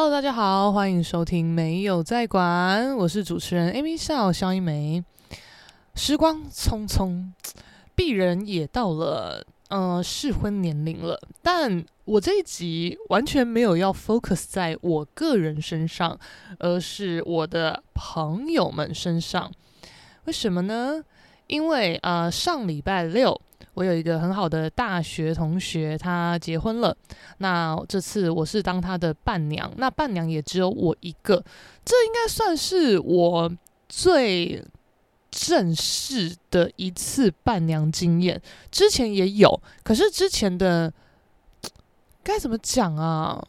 Hello，大家好，欢迎收听没有在管，我是主持人 Amy 笑肖一梅。时光匆匆，鄙人也到了呃适婚年龄了，但我这一集完全没有要 focus 在我个人身上，而是我的朋友们身上。为什么呢？因为呃上礼拜六。我有一个很好的大学同学，他结婚了。那这次我是当他的伴娘，那伴娘也只有我一个，这应该算是我最正式的一次伴娘经验。之前也有，可是之前的该怎么讲啊？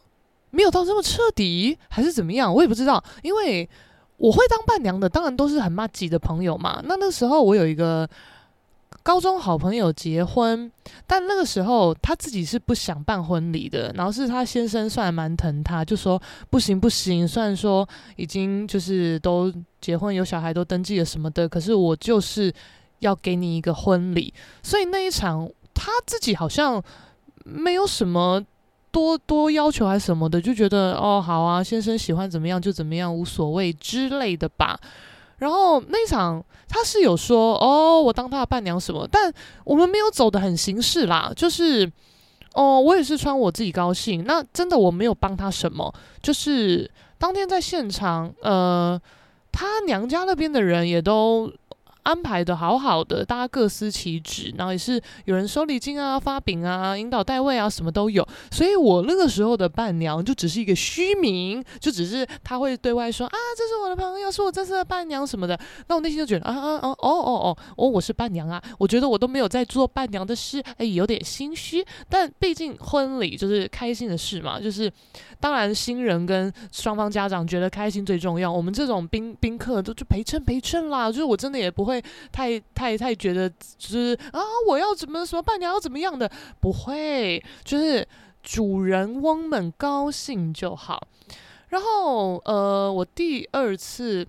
没有到这么彻底，还是怎么样？我也不知道。因为我会当伴娘的，当然都是很麻吉的朋友嘛。那那时候我有一个。高中好朋友结婚，但那个时候他自己是不想办婚礼的，然后是他先生算蛮疼他，就说不行不行，虽然说已经就是都结婚有小孩都登记了什么的，可是我就是要给你一个婚礼，所以那一场他自己好像没有什么多多要求还是什么的，就觉得哦好啊，先生喜欢怎么样就怎么样，无所谓之类的吧。然后那一场他是有说哦，我当他的伴娘什么，但我们没有走得很形式啦，就是哦，我也是穿我自己高兴。那真的我没有帮他什么，就是当天在现场，呃，他娘家那边的人也都。安排的好好的，大家各司其职，然后也是有人收礼金啊、发饼啊、引导带位啊，什么都有。所以我那个时候的伴娘就只是一个虚名，就只是他会对外说啊，这是我的朋友，是我这次的伴娘什么的。那我内心就觉得啊啊啊，哦哦哦哦，我是伴娘啊，我觉得我都没有在做伴娘的事，哎，有点心虚。但毕竟婚礼就是开心的事嘛，就是当然新人跟双方家长觉得开心最重要。我们这种宾宾客都就陪衬陪衬啦，就是我真的也不会。太太太觉得就是啊，我要怎么什么伴娘要怎么样的？不会，就是主人翁们高兴就好。然后呃，我第二次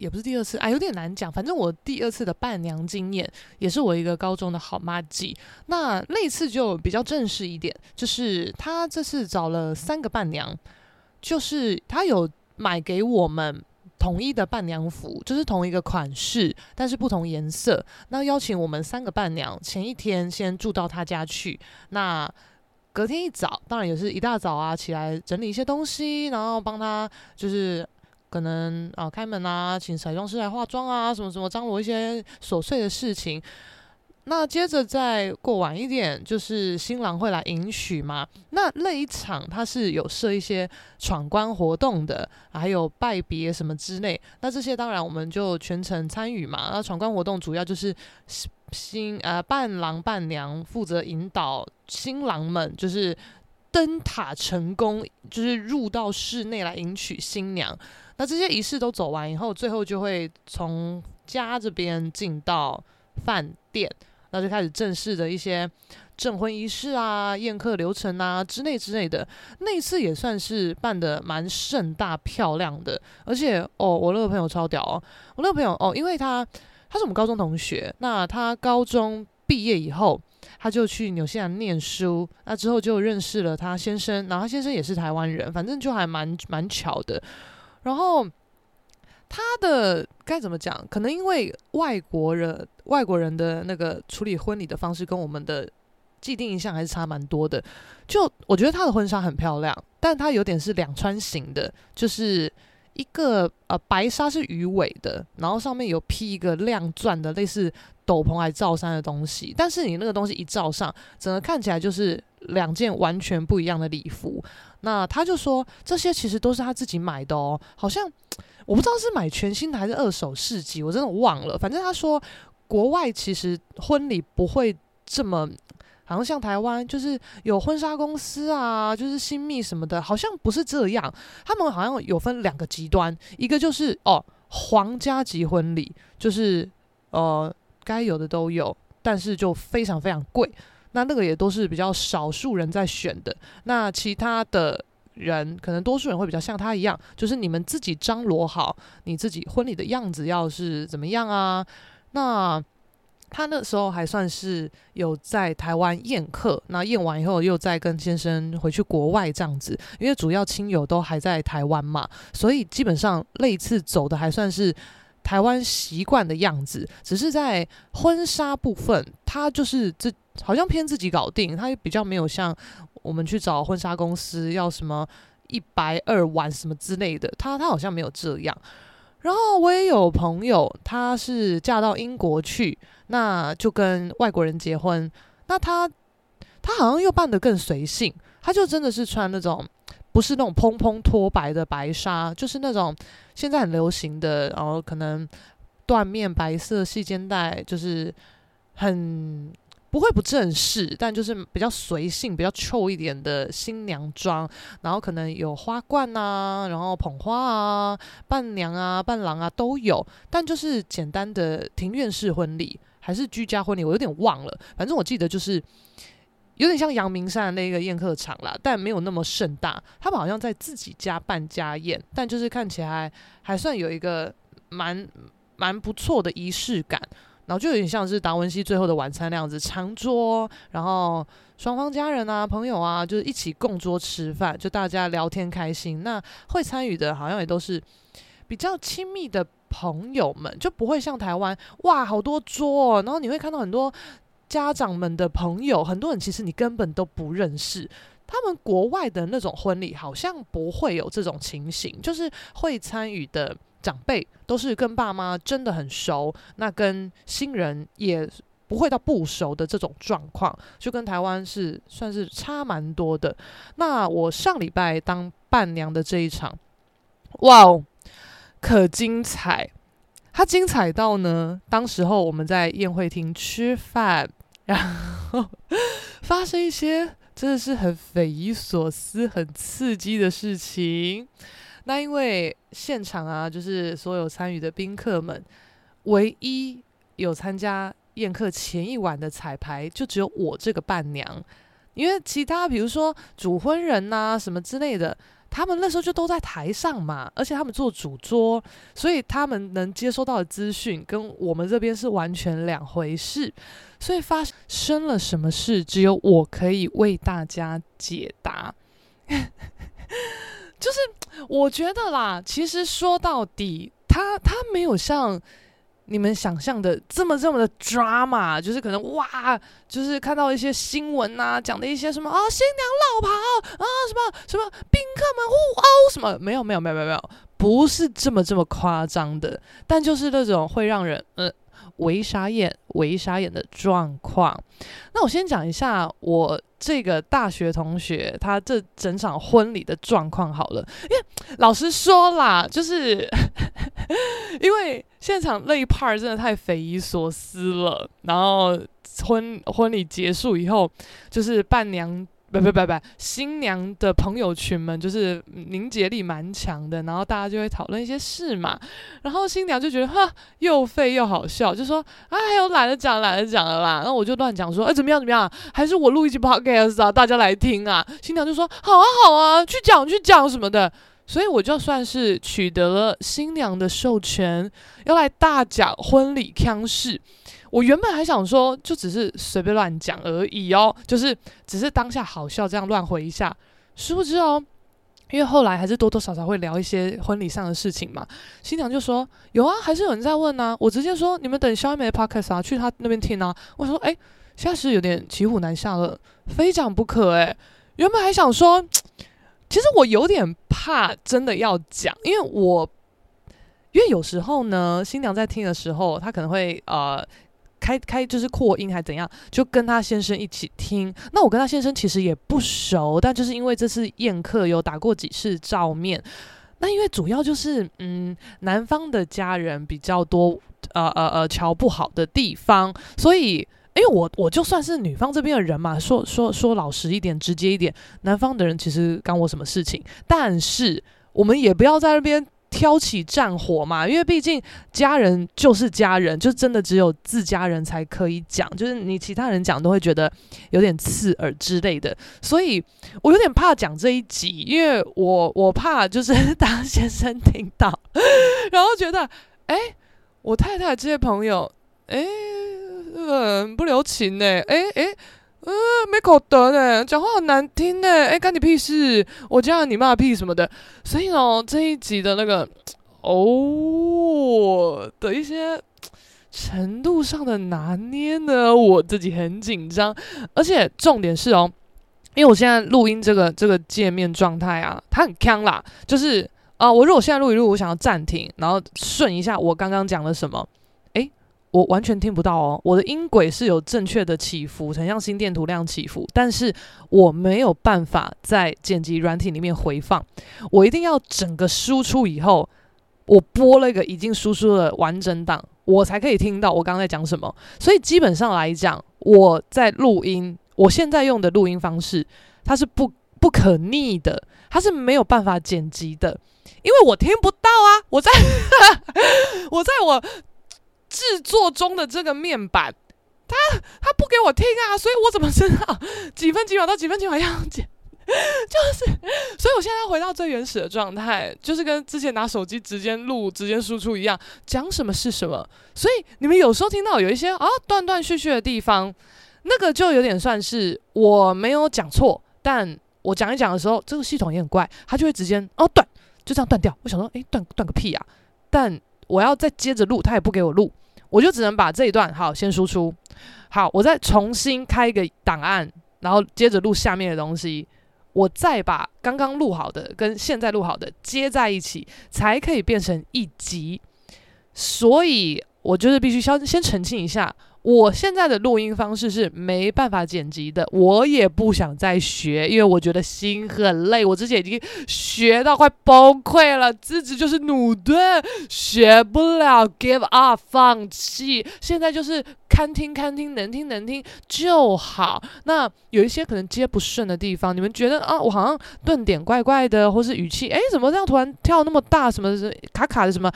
也不是第二次，哎，有点难讲。反正我第二次的伴娘经验也是我一个高中的好麻吉。那那次就比较正式一点，就是他这次找了三个伴娘，就是他有买给我们。统一的伴娘服就是同一个款式，但是不同颜色。那邀请我们三个伴娘前一天先住到他家去，那隔天一早，当然也是一大早啊，起来整理一些东西，然后帮他就是可能啊开门啊，请彩妆师来化妆啊，什么什么张罗一些琐碎的事情。那接着再过晚一点，就是新郎会来迎娶嘛。那那一场他是有设一些闯关活动的，还有拜别什么之类。那这些当然我们就全程参与嘛。那闯关活动主要就是新呃伴郎伴娘负责引导新郎们，就是登塔成功，就是入到室内来迎娶新娘。那这些仪式都走完以后，最后就会从家这边进到饭店。那就开始正式的一些证婚仪式啊、宴客流程啊之类之类的。那一次也算是办得蛮盛大漂亮的，而且哦，我那个朋友超屌哦，我那个朋友哦，因为他他是我们高中同学，那他高中毕业以后，他就去纽西兰念书，那之后就认识了他先生，然后他先生也是台湾人，反正就还蛮蛮巧的，然后。他的该怎么讲？可能因为外国人外国人的那个处理婚礼的方式跟我们的既定印象还是差蛮多的。就我觉得他的婚纱很漂亮，但他有点是两穿型的，就是一个呃白纱是鱼尾的，然后上面有披一个亮钻的类似斗篷还罩衫的东西。但是你那个东西一罩上，整个看起来就是两件完全不一样的礼服。那他就说这些其实都是他自己买的哦，好像。我不知道是买全新的还是二手市集，我真的忘了。反正他说，国外其实婚礼不会这么，好像像台湾就是有婚纱公司啊，就是新密什么的，好像不是这样。他们好像有分两个极端，一个就是哦，皇家级婚礼，就是呃该有的都有，但是就非常非常贵。那那个也都是比较少数人在选的。那其他的。人可能多数人会比较像他一样，就是你们自己张罗好你自己婚礼的样子要是怎么样啊？那他那时候还算是有在台湾宴客，那宴完以后又再跟先生回去国外这样子，因为主要亲友都还在台湾嘛，所以基本上那次走的还算是台湾习惯的样子，只是在婚纱部分，他就是这好像偏自己搞定，他也比较没有像我们去找婚纱公司要什么一百二万什么之类的，他他好像没有这样。然后我也有朋友，她是嫁到英国去，那就跟外国人结婚。那她她好像又办得更随性，她就真的是穿那种不是那种蓬蓬脱白的白纱，就是那种现在很流行的，然后可能缎面白色细肩带，就是很。不会不正式，但就是比较随性、比较臭一点的新娘装，然后可能有花冠啊，然后捧花啊，伴娘啊、伴郎啊都有，但就是简单的庭院式婚礼还是居家婚礼，我有点忘了。反正我记得就是有点像阳明山那个宴客场啦，但没有那么盛大。他们好像在自己家办家宴，但就是看起来还算有一个蛮蛮不错的仪式感。然后就有点像是达文西最后的晚餐那样子，长桌，然后双方家人啊、朋友啊，就是一起共桌吃饭，就大家聊天开心。那会参与的，好像也都是比较亲密的朋友们，就不会像台湾哇，好多桌哦，然后你会看到很多家长们的朋友，很多人其实你根本都不认识。他们国外的那种婚礼好像不会有这种情形，就是会参与的。长辈都是跟爸妈真的很熟，那跟新人也不会到不熟的这种状况，就跟台湾是算是差蛮多的。那我上礼拜当伴娘的这一场，哇哦，可精彩！它精彩到呢，当时候我们在宴会厅吃饭，然后发生一些真的是很匪夷所思、很刺激的事情。那因为现场啊，就是所有参与的宾客们，唯一有参加宴客前一晚的彩排，就只有我这个伴娘。因为其他比如说主婚人呐、什么之类的，他们那时候就都在台上嘛，而且他们坐主桌，所以他们能接收到的资讯跟我们这边是完全两回事。所以发生了什么事，只有我可以为大家解答。就是我觉得啦，其实说到底，他他没有像你们想象的这么这么的 drama，就是可能哇，就是看到一些新闻呐，讲的一些什么啊新娘落跑啊什么什么宾客们互殴什么，没有没有没有没有没有，不是这么这么夸张的，但就是那种会让人嗯。微傻眼、微傻眼的状况。那我先讲一下我这个大学同学他这整场婚礼的状况好了。因为老实说啦，就是 因为现场那一 part 真的太匪夷所思了。然后婚婚礼结束以后，就是伴娘。不不不不，新娘的朋友群们就是凝结力蛮强的，然后大家就会讨论一些事嘛。然后新娘就觉得哈又废又好笑，就说哎我懒得讲懒得讲了啦。然后我就乱讲说哎怎么样怎么样，还是我录一集 podcast 啊，大家来听啊。新娘就说好啊好啊，去讲去讲什么的。所以我就算是取得了新娘的授权，要来大讲婚礼腔事。我原本还想说，就只是随便乱讲而已哦，就是只是当下好笑这样乱回一下，殊不知哦，因为后来还是多多少少会聊一些婚礼上的事情嘛。新娘就说有啊，还是有人在问啊。我直接说你们等肖一梅的 podcast 啊，去他那边听啊。我说哎，现在是有点骑虎难下了，非讲不可哎。原本还想说，其实我有点怕真的要讲，因为我因为有时候呢，新娘在听的时候，她可能会呃。开开就是扩音还怎样，就跟他先生一起听。那我跟他先生其实也不熟，但就是因为这次宴客有打过几次照面。那因为主要就是嗯，男方的家人比较多，呃呃呃，瞧不好的地方，所以因为我我就算是女方这边的人嘛，说说说老实一点，直接一点，男方的人其实干我什么事情？但是我们也不要在那边。挑起战火嘛，因为毕竟家人就是家人，就真的只有自家人才可以讲，就是你其他人讲都会觉得有点刺耳之类的，所以我有点怕讲这一集，因为我我怕就是 当先生听到，然后觉得，哎，我太太这些朋友，哎，呃，不留情呢，哎哎，呃，没口德呢，讲话好难听呢，哎，干你屁事，我叫你骂屁什么的。所以呢，这一集的那个哦的一些程度上的拿捏呢，我自己很紧张，而且重点是哦。因为我现在录音这个这个界面状态啊，它很锵啦，就是啊、我如果现在录一录，我想要暂停，然后顺一下我刚刚讲了什么，我完全听不到哦，我的音轨是有正确的起伏，很像心电图量起伏，但是我没有办法在剪辑软体里面回放，我一定要整个输出以后，我播了一个已经输出的完整档，我才可以听到我刚刚在讲什么，所以基本上来讲，我在录音。我现在用的录音方式，它是不不可逆的，它是没有办法剪辑的，因为我听不到啊！我在我在我制作中的这个面板，它它不给我听啊，所以我怎么知道几分几秒到几分几秒要剪？就是，所以我现在要回到最原始的状态，就是跟之前拿手机直接录、直接输出一样，讲什么是什么。所以你们有时候听到有一些啊断断续续的地方。那个就有点算是我没有讲错，但我讲一讲的时候，这个系统也很怪，它就会直接哦断，就这样断掉。我想说，诶，断断个屁啊！但我要再接着录，它也不给我录，我就只能把这一段好先输出，好，我再重新开一个档案，然后接着录下面的东西，我再把刚刚录好的跟现在录好的接在一起，才可以变成一集。所以我就是必须先先澄清一下。我现在的录音方式是没办法剪辑的，我也不想再学，因为我觉得心很累。我之前已经学到快崩溃了，资质就是努顿，学不了，give up，放弃。现在就是看听看听，能听能听就好。那有一些可能接不顺的地方，你们觉得啊，我好像顿点怪怪的，或是语气，诶，怎么这样突然跳那么大，什么卡卡的什么？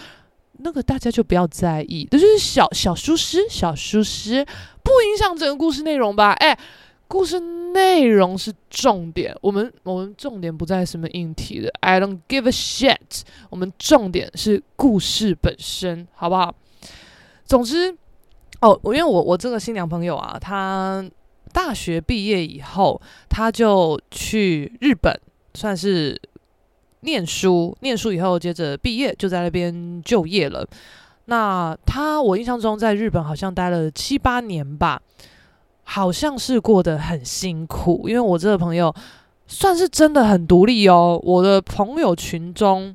那个大家就不要在意，这就是小小疏失，小疏失不影响整个故事内容吧？哎，故事内容是重点，我们我们重点不在什么硬体的，I don't give a shit。我们重点是故事本身，好不好？总之，哦，因为我我这个新娘朋友啊，她大学毕业以后，她就去日本，算是。念书，念书以后接着毕业，就在那边就业了。那他，我印象中在日本好像待了七八年吧，好像是过得很辛苦。因为我这个朋友算是真的很独立哦。我的朋友群中，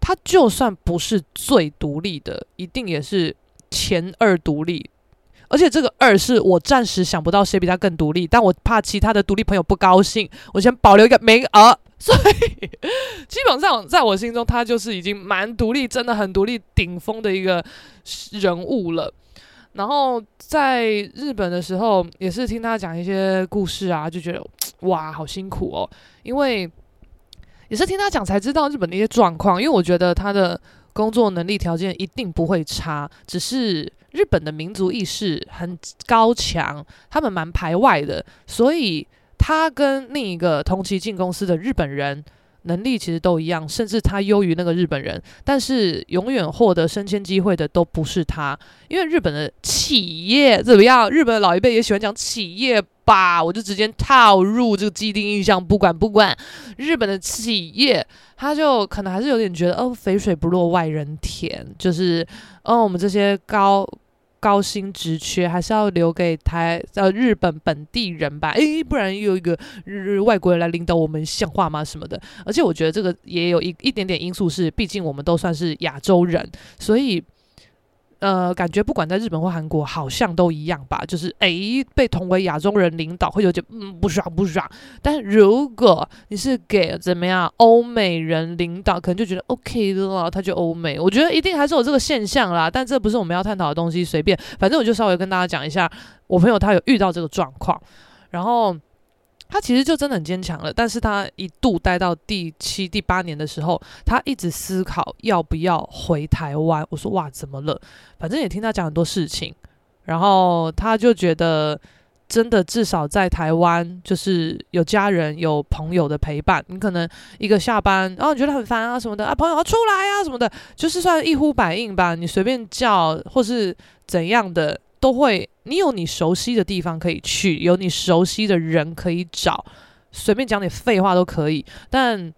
他就算不是最独立的，一定也是前二独立。而且这个二是我暂时想不到谁比他更独立，但我怕其他的独立朋友不高兴，我先保留一个名额。所以基本上在我心中，他就是已经蛮独立，真的很独立、顶峰的一个人物了。然后在日本的时候，也是听他讲一些故事啊，就觉得哇，好辛苦哦。因为也是听他讲才知道日本的一些状况，因为我觉得他的工作能力条件一定不会差，只是。日本的民族意识很高强，他们蛮排外的，所以他跟另一个同期进公司的日本人能力其实都一样，甚至他优于那个日本人，但是永远获得升迁机会的都不是他，因为日本的企业怎么样？日本的老一辈也喜欢讲企业吧，我就直接套入这个既定印象，不管不管，日本的企业，他就可能还是有点觉得哦，肥水不落外人田，就是哦，我们这些高。高薪职缺还是要留给台呃日本本地人吧，诶，不然又有一个日外国人来领导我们，像话吗？什么的。而且我觉得这个也有一一点点因素是，毕竟我们都算是亚洲人，所以。呃，感觉不管在日本或韩国，好像都一样吧。就是诶，被同为亚洲人领导，会有点嗯不爽不爽。但如果你是给怎么样欧美人领导，可能就觉得 OK 了，他就欧美。我觉得一定还是有这个现象啦，但这不是我们要探讨的东西。随便，反正我就稍微跟大家讲一下，我朋友他有遇到这个状况，然后。他其实就真的很坚强了，但是他一度待到第七、第八年的时候，他一直思考要不要回台湾。我说哇，怎么了？反正也听他讲很多事情，然后他就觉得，真的至少在台湾，就是有家人、有朋友的陪伴。你可能一个下班，然后你觉得很烦啊什么的啊，朋友要出来啊什么的，就是算一呼百应吧。你随便叫或是怎样的。都会，你有你熟悉的地方可以去，有你熟悉的人可以找，随便讲点废话都可以。但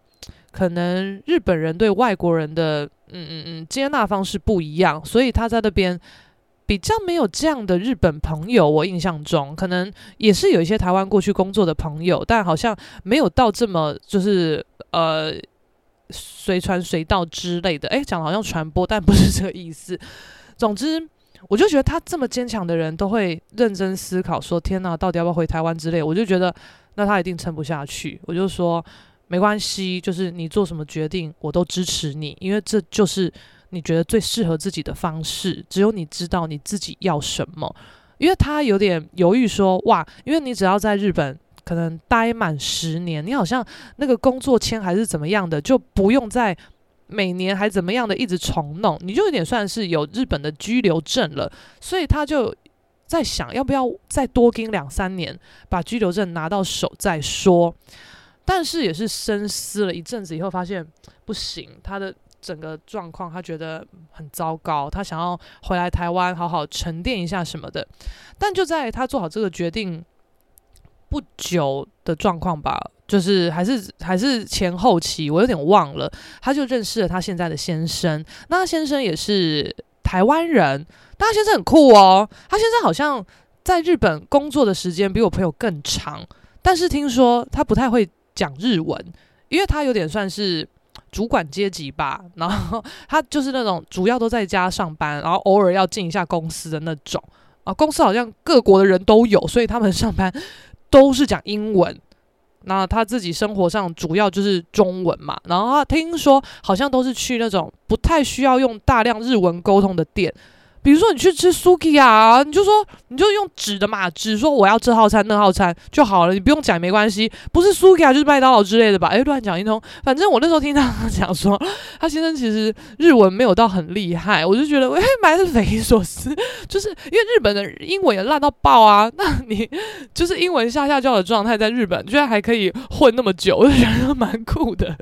可能日本人对外国人的，嗯嗯嗯，接纳方式不一样，所以他在那边比较没有这样的日本朋友。我印象中，可能也是有一些台湾过去工作的朋友，但好像没有到这么就是呃。随传随到之类的，诶，讲的好像传播，但不是这个意思。总之，我就觉得他这么坚强的人都会认真思考，说：“天哪，到底要不要回台湾？”之类，我就觉得那他一定撑不下去。我就说没关系，就是你做什么决定，我都支持你，因为这就是你觉得最适合自己的方式。只有你知道你自己要什么。因为他有点犹豫说：“哇，因为你只要在日本。”可能待满十年，你好像那个工作签还是怎么样的，就不用再每年还怎么样的一直重弄，你就有点算是有日本的居留证了。所以他就在想，要不要再多跟两三年，把居留证拿到手再说。但是也是深思了一阵子以后，发现不行，他的整个状况他觉得很糟糕，他想要回来台湾好好沉淀一下什么的。但就在他做好这个决定。不久的状况吧，就是还是还是前后期，我有点忘了。他就认识了他现在的先生，那先生也是台湾人，但他先生很酷哦。他先生好像在日本工作的时间比我朋友更长，但是听说他不太会讲日文，因为他有点算是主管阶级吧。然后他就是那种主要都在家上班，然后偶尔要进一下公司的那种啊。公司好像各国的人都有，所以他们上班。都是讲英文，那他自己生活上主要就是中文嘛。然后他听说好像都是去那种不太需要用大量日文沟通的店。比如说你去吃 Suki 啊，你就说你就用纸的嘛，纸说我要这号餐那号餐就好了，你不用讲没关系。不是 Suki 啊，就是麦当劳之类的吧？哎，乱讲一通。反正我那时候听他讲说，他先生其实日文没有到很厉害，我就觉得诶，蛮匪夷所思，就是因为日本的英文也烂到爆啊。那你就是英文下下教的状态，在日本居然还可以混那么久，我就觉得蛮酷的。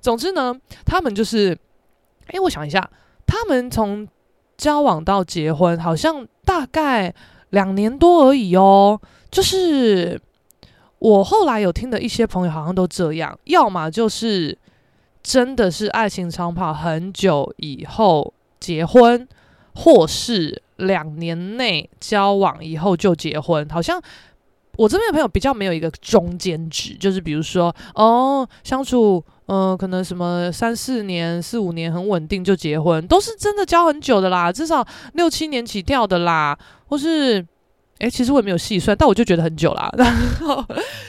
总之呢，他们就是，哎，我想一下，他们从。交往到结婚好像大概两年多而已哦。就是我后来有听的一些朋友好像都这样，要么就是真的是爱情长跑很久以后结婚，或是两年内交往以后就结婚。好像我这边的朋友比较没有一个中间值，就是比如说哦相处。嗯、可能什么三四年、四五年很稳定就结婚，都是真的交很久的啦，至少六七年起跳的啦，或是，诶，其实我也没有细算，但我就觉得很久啦。然后，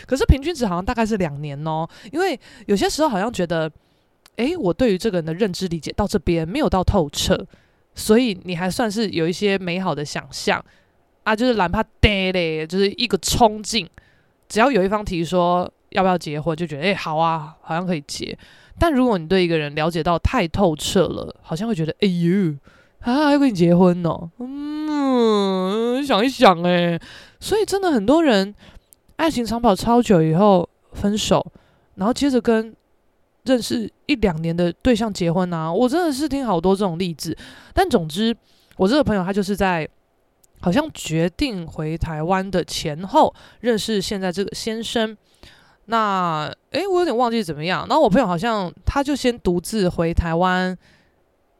可是平均值好像大概是两年哦，因为有些时候好像觉得，诶，我对于这个人的认知理解到这边没有到透彻，所以你还算是有一些美好的想象啊，就是哪怕爹嘞，就是一个冲劲，只要有一方提说。要不要结婚？就觉得诶、好啊，好像可以结。但如果你对一个人了解到太透彻了，好像会觉得哎呦，啊，要跟你结婚哦。嗯，想一想诶、所以真的很多人爱情长跑超久以后分手，然后接着跟认识一两年的对象结婚啊。我真的是听好多这种例子。但总之，我这个朋友他就是在好像决定回台湾的前后认识现在这个先生。那，诶，我有点忘记怎么样。然后我朋友好像他就先独自回台湾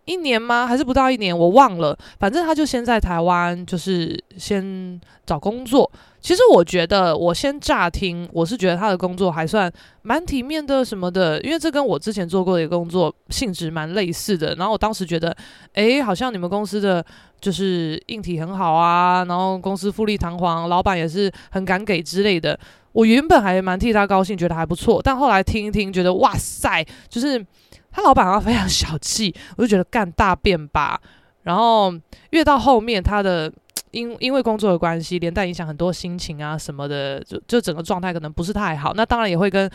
一年吗？还是不到一年？我忘了。反正他就先在台湾，就是先找工作。其实我觉得，我先乍听，我是觉得他的工作还算蛮体面的什么的，因为这跟我之前做过的一个工作性质蛮类似的。然后我当时觉得，诶，好像你们公司的就是硬体很好啊，然后公司富丽堂皇，老板也是很敢给之类的。我原本还蛮替他高兴，觉得还不错，但后来听一听，觉得哇塞，就是他老板好像非常小气，我就觉得干大便吧。然后越到后面，他的因 因为工作的关系，连带影响很多心情啊什么的，就就整个状态可能不是太好。那当然也会跟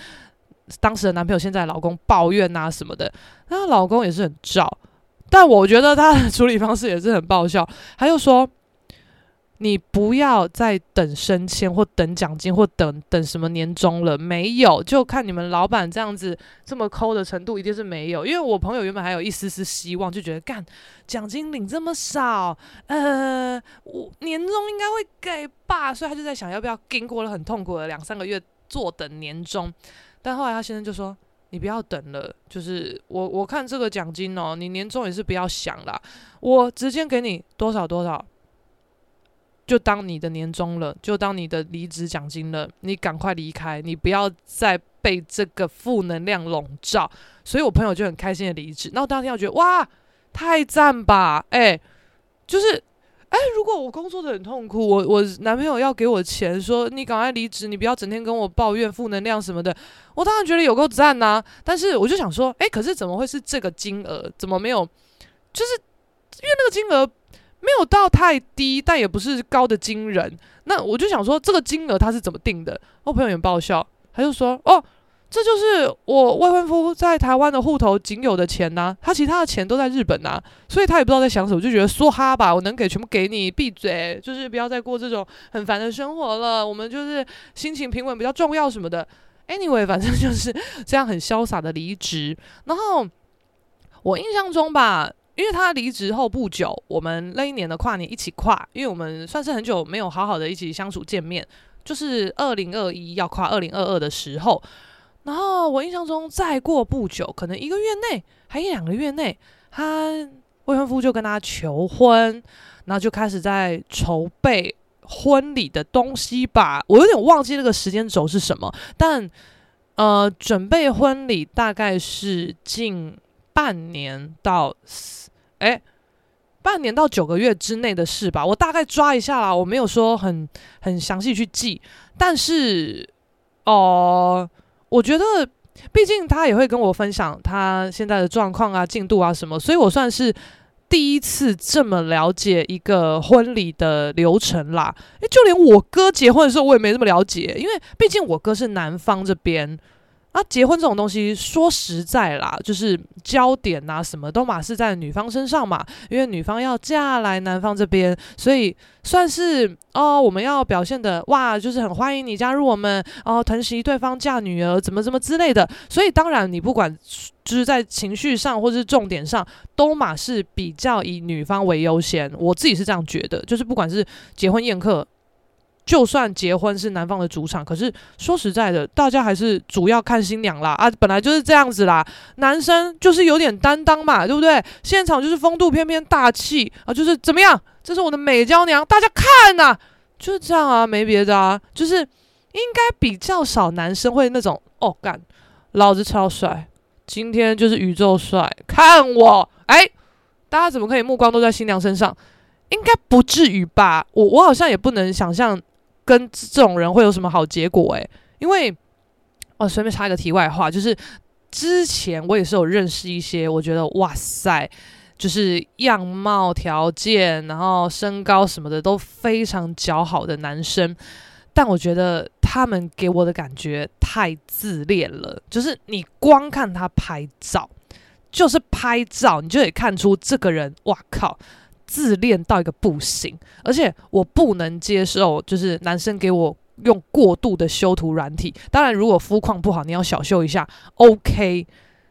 当时的男朋友、现在的老公抱怨啊什么的。那老公也是很照，但我觉得他的处理方式也是很爆笑。他又说。你不要再等升迁或等奖金或等等什么年终了，没有，就看你们老板这样子这么抠的程度，一定是没有。因为我朋友原本还有一丝丝希望，就觉得干奖金领这么少，呃，我年终应该会给吧，所以他就在想要不要经过了很痛苦的两三个月坐等年终。但后来他先生就说：“你不要等了，就是我我看这个奖金哦，你年终也是不要想了，我直接给你多少多少。”就当你的年终了，就当你的离职奖金了，你赶快离开，你不要再被这个负能量笼罩。所以我朋友就很开心的离职。那我当天我觉得哇，太赞吧！哎、就是哎、如果我工作的很痛苦，我我男朋友要给我钱，说你赶快离职，你不要整天跟我抱怨负能量什么的，我当然觉得有够赞呐。但是我就想说，哎、可是怎么会是这个金额？怎么没有？就是因为那个金额。没有到太低，但也不是高的惊人。那我就想说，这个金额他是怎么定的？我朋友也爆笑，他就说：“哦，这就是我未婚夫在台湾的户头仅有的钱呐、他其他的钱都在日本呐、所以他也不知道在想什么，就觉得说哈吧，我能给全部给你，闭嘴，就是不要再过这种很烦的生活了。我们就是心情平稳比较重要什么的。Anyway，反正就是这样很潇洒的离职。然后我印象中吧。”因为他离职后不久，我们那一年的跨年一起跨，因为我们算是很久没有好好的一起相处见面，就是二零二一要跨二零二二的时候。然后我印象中，再过不久，可能一个月内，还一两个月内，他未婚夫就跟他求婚，然后就开始在筹备婚礼的东西吧。我有点忘记那个时间轴是什么，但呃，准备婚礼大概是近半年到。哎，半年到九个月之内的事吧，我大概抓一下啦，我没有说很很详细去记，但是哦、我觉得毕竟他也会跟我分享他现在的状况啊、进度啊什么，所以我算是第一次这么了解一个婚礼的流程啦。诶，就连我哥结婚的时候，我也没这么了解，因为毕竟我哥是男方这边。啊、结婚这种东西，说实在啦，就是焦点呐、啊，什么都嘛是在女方身上嘛，因为女方要嫁来男方这边，所以算是哦，我们要表现的哇，就是很欢迎你加入我们哦，疼惜对方嫁女儿，怎么怎么之类的。所以当然，你不管就是在情绪上或是重点上，都嘛是比较以女方为优先。我自己是这样觉得，就是不管是结婚宴客。就算结婚是男方的主场，可是说实在的，大家还是主要看新娘啦啊，本来就是这样子啦。男生就是有点担当嘛，对不对？现场就是风度翩翩、大气啊，就是怎么样？这是我的美娇娘，大家看呐、就是这样啊，没别的啊，就是应该比较少男生会那种哦，干，老子超帅，今天就是宇宙帅，看我，哎，大家怎么可以目光都在新娘身上？应该不至于吧？我我好像也不能想象。跟这种人会有什么好结果？诶，因为哦，随便插一个题外话，就是之前我也是有认识一些，我觉得哇塞，就是样貌条件，然后身高什么的都非常姣好的男生，但我觉得他们给我的感觉太自恋了，就是你光看他拍照，就是拍照，你就得看出这个人，哇靠！自恋到一个不行，而且我不能接受，就是男生给我用过度的修图软体。当然，如果肤况不好，你要小修一下，OK。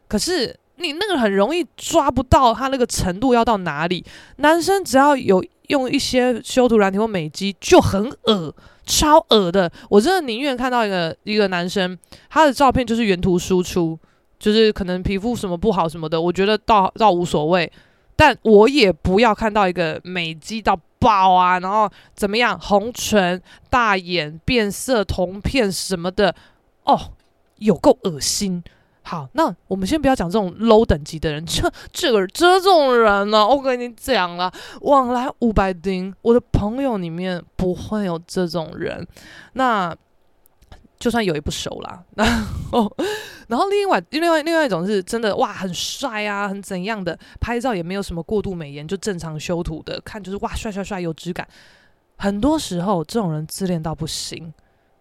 可是你那个很容易抓不到他那个程度要到哪里。男生只要有用一些修图软体或美肌，就很恶，超恶的。我真的宁愿看到一个一个男生，他的照片就是原图输出，就是可能皮肤什么不好什么的，我觉得倒倒无所谓。但我也不要看到一个美肌到爆啊，然后怎么样，红唇、大眼、变色、瞳片什么的，哦，有够恶心。好，那我们先不要讲这种 low 等级的人，这这个这种人呢、我跟你讲了，往来五百丁，我的朋友里面不会有这种人。那。就算有也不熟啦，然后，然后另外另外另外一种是真的哇，很帅啊，很怎样的，拍照也没有什么过度美颜，就正常修图的，看就是哇，帅帅帅，有质感。很多时候这种人自恋到不行，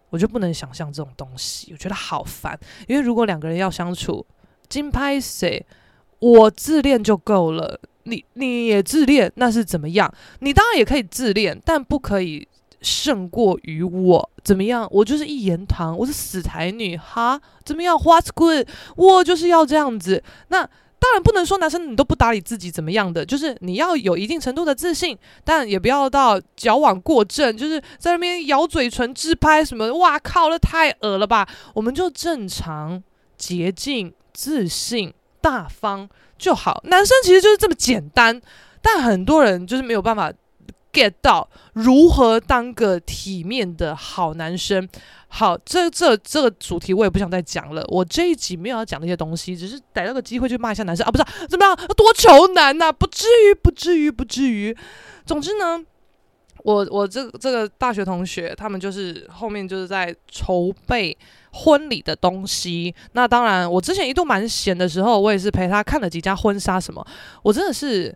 我就不能想象这种东西，我觉得好烦。因为如果两个人要相处，金拍谁，我自恋就够了。你你也自恋，那是怎么样？你当然也可以自恋，但不可以胜过于我。怎么样？我就是一言堂，我是死才女哈？怎么样？What's good？我就是要这样子。那当然不能说男生你都不打理自己怎么样的，就是你要有一定程度的自信，但也不要到矫枉过正，就是在那边咬嘴唇、自拍什么。哇靠，那太恶了吧？我们就正常、洁净、自信、大方。就好，男生其实就是这么简单，但很多人就是没有办法 get 到如何当个体面的好男生。好，这这这个主题我也不想再讲了，我这一集没有要讲那些东西，只是逮到个机会去骂一下男生啊，不是怎么样，多愁男呐、不至于，不至于，不至于。总之呢，我我这这个大学同学，他们就是后面就是在筹备。婚礼的东西，那当然，我之前一度蛮闲的时候，我也是陪他看了几家婚纱什么。我真的是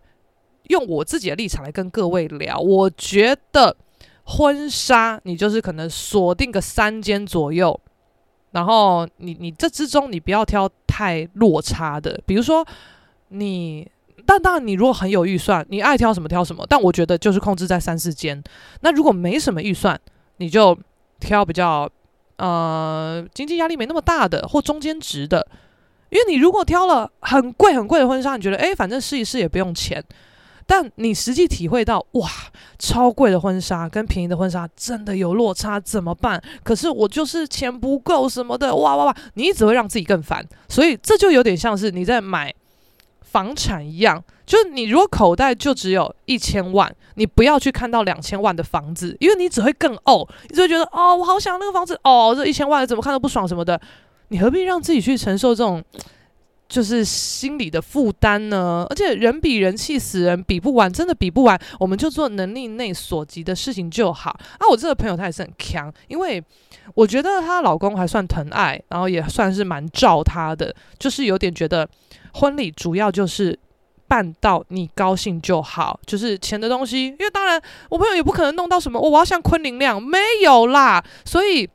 用我自己的立场来跟各位聊，我觉得婚纱你就是可能锁定个三间左右，然后你你这之中你不要挑太落差的，比如说你，但当然你如果很有预算，你爱挑什么挑什么，但我觉得就是控制在三四间。那如果没什么预算，你就挑比较。呃，经济压力没那么大的，或中间值的，因为你如果挑了很贵很贵的婚纱，你觉得诶，反正试一试也不用钱，但你实际体会到哇，超贵的婚纱跟便宜的婚纱真的有落差，怎么办？可是我就是钱不够什么的，哇哇哇，你只会让自己更烦，所以这就有点像是你在买。房产一样，就是你如果口袋就只有一千万，你不要去看到两千万的房子，因为你只会更哦，你只会觉得哦，我好想那个房子哦，这一千万怎么看都不爽什么的，你何必让自己去承受这种就是心理的负担呢？而且人比人气死人，比不完，真的比不完，我们就做能力内所及的事情就好。啊，我这个朋友他也是很强，因为我觉得她老公还算疼爱，然后也算是蛮照她的，就是有点觉得。婚礼主要就是办到你高兴就好，就是钱的东西。因为当然，我朋友也不可能弄到什么，我要像昆凌那样，没有啦。所以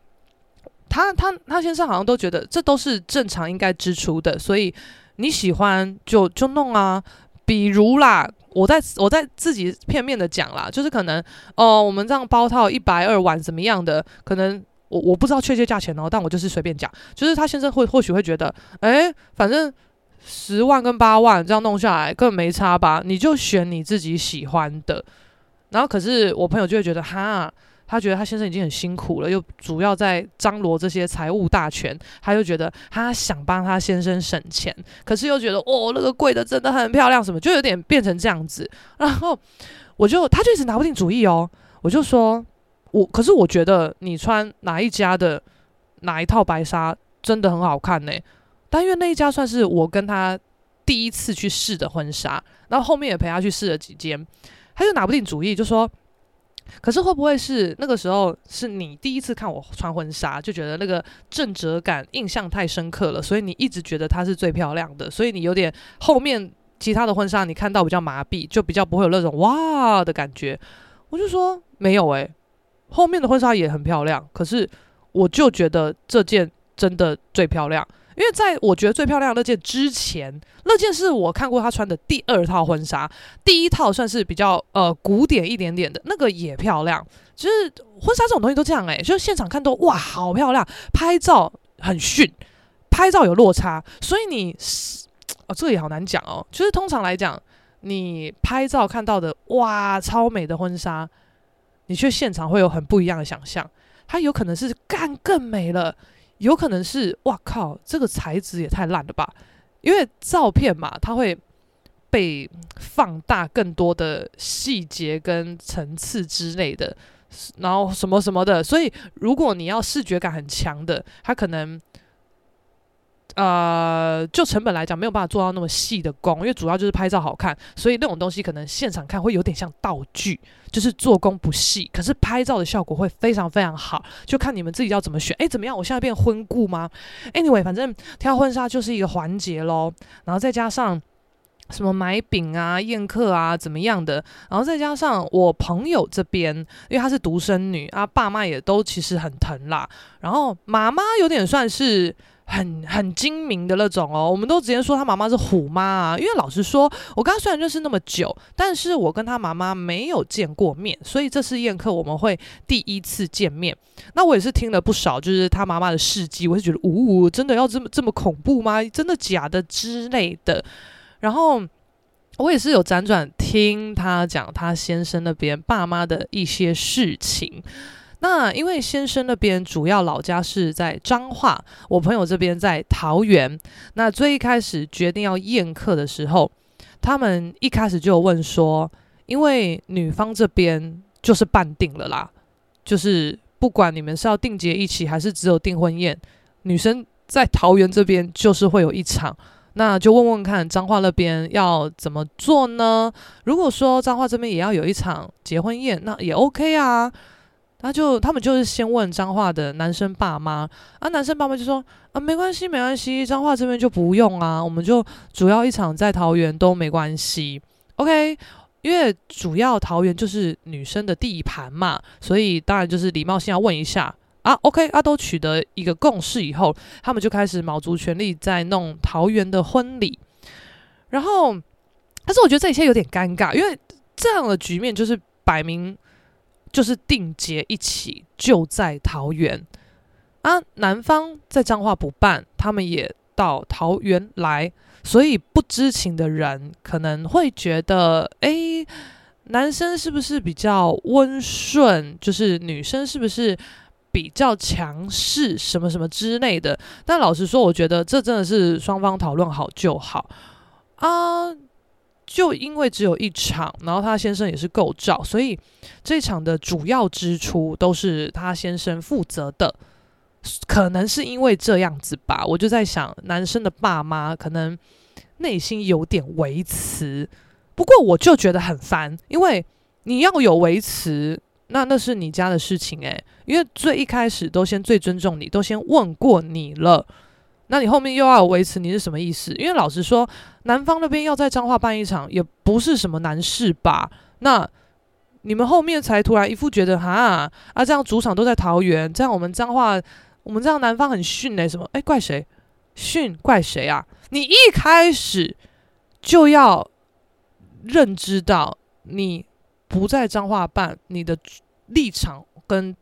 他他他先生好像都觉得这都是正常应该支出的。所以你喜欢就就弄啊。比如啦，我在我在自己片面的讲啦，就是可能哦、我们这样包套一百二晚怎么样的，可能我我不知道确切价钱哦，但我就是随便讲，就是他先生会或许会觉得，哎，反正。十万跟八万这样弄下来根本没差吧？你就选你自己喜欢的。然后可是我朋友就会觉得，哈，他觉得他先生已经很辛苦了，又主要在张罗这些财务大权，他就觉得他想帮他先生省钱，可是又觉得哦，那个贵的真的很漂亮，什么就有点变成这样子。然后我就他就一直拿不定主意哦。我就说我可是我觉得你穿哪一家的哪一套白纱真的很好看呢？但因为那一家算是我跟他第一次去试的婚纱，然后后面也陪他去试了几间，他就拿不定主意，就说：“可是会不会是那个时候是你第一次看我穿婚纱，就觉得那个正折感印象太深刻了，所以你一直觉得它是最漂亮的，所以你有点后面其他的婚纱你看到比较麻痹，就比较不会有那种哇的感觉。”我就说：“没有诶，后面的婚纱也很漂亮，可是我就觉得这件真的最漂亮。”因为在我觉得最漂亮那件之前，那件是我看过她穿的第二套婚纱，第一套算是比较呃古典一点点的，那个也漂亮。其实婚纱这种东西都这样诶、欸，就现场看都哇好漂亮，拍照很逊，拍照有落差，所以你哦这个也好难讲哦。就是通常来讲，你拍照看到的哇超美的婚纱，你去现场会有很不一样的想象，它有可能是干更美了。有可能是哇靠，这个材质也太烂了吧！因为照片嘛，它会被放大更多的细节跟层次之类的，然后什么什么的，所以如果你要视觉感很强的，它可能。呃，就成本来讲，没有办法做到那么细的工，因为主要就是拍照好看，所以那种东西可能现场看会有点像道具，就是做工不细，可是拍照的效果会非常非常好，就看你们自己要怎么选。诶，怎么样？我现在变婚顾吗？Anyway，反正挑婚纱就是一个环节咯，然后再加上什么买饼啊、宴客啊怎么样的，然后再加上我朋友这边，因为她是独生女啊，爸妈也都其实很疼啦，然后妈妈有点算是。很很精明的那种哦。我们都直接说他妈妈是虎妈啊，因为老实说，我跟他虽然认识那么久，但是我跟他妈妈没有见过面，所以这次宴客我们会第一次见面。那我也是听了不少，就是他妈妈的事迹，我是觉得，呜、哦，真的要这么这么恐怖吗？真的假的之类的。然后我也是有辗转听他讲他先生那边爸妈的一些事情。那因为先生那边主要老家是在彰化，我朋友这边在桃园。那最一开始决定要宴客的时候，他们一开始就有问说，因为女方这边就是办定了啦，就是不管你们是要订结一起还是只有订婚宴，女生在桃园这边就是会有一场。那就问问看彰化那边要怎么做呢？如果说彰化这边也要有一场结婚宴，那也 OK 啊。他就他们就是先问彰化的男生爸妈，啊，男生爸妈就说啊，没关系，没关系，彰化这边就不用啊，我们就主要一场在桃园都没关系，OK，因为主要桃园就是女生的地盘嘛，所以当然就是礼貌性要问一下。啊，OK，啊，都取得一个共识以后，他们就开始卯足全力在弄桃园的婚礼，然后，但是我觉得这一切有点尴尬，因为这样的局面就是摆明。就是定结一起就在桃园啊，男方在彰化不办，他们也到桃园来，所以不知情的人可能会觉得，诶，男生是不是比较温顺？就是女生是不是比较强势？什么什么之类的。但老实说，我觉得这真的是双方讨论好就好啊。就因为只有一场，然后他先生也是构照，所以这场的主要支出都是他先生负责的。可能是因为这样子吧，我就在想，男生的爸妈可能内心有点维持。不过我就觉得很烦，因为你要有维持，那那是你家的事情诶，因为最一开始都先最尊重你，都先问过你了。那你后面又要维持，你是什么意思？因为老实说，男方那边要在彰化办一场，也不是什么难事吧？那你们后面才突然一副觉得哈啊，这样主场都在桃园，这样我们彰化，我们这样男方很逊嘞？什么？哎，怪谁？逊怪谁啊？你一开始就要认知到，你不在彰化办，你的立场跟。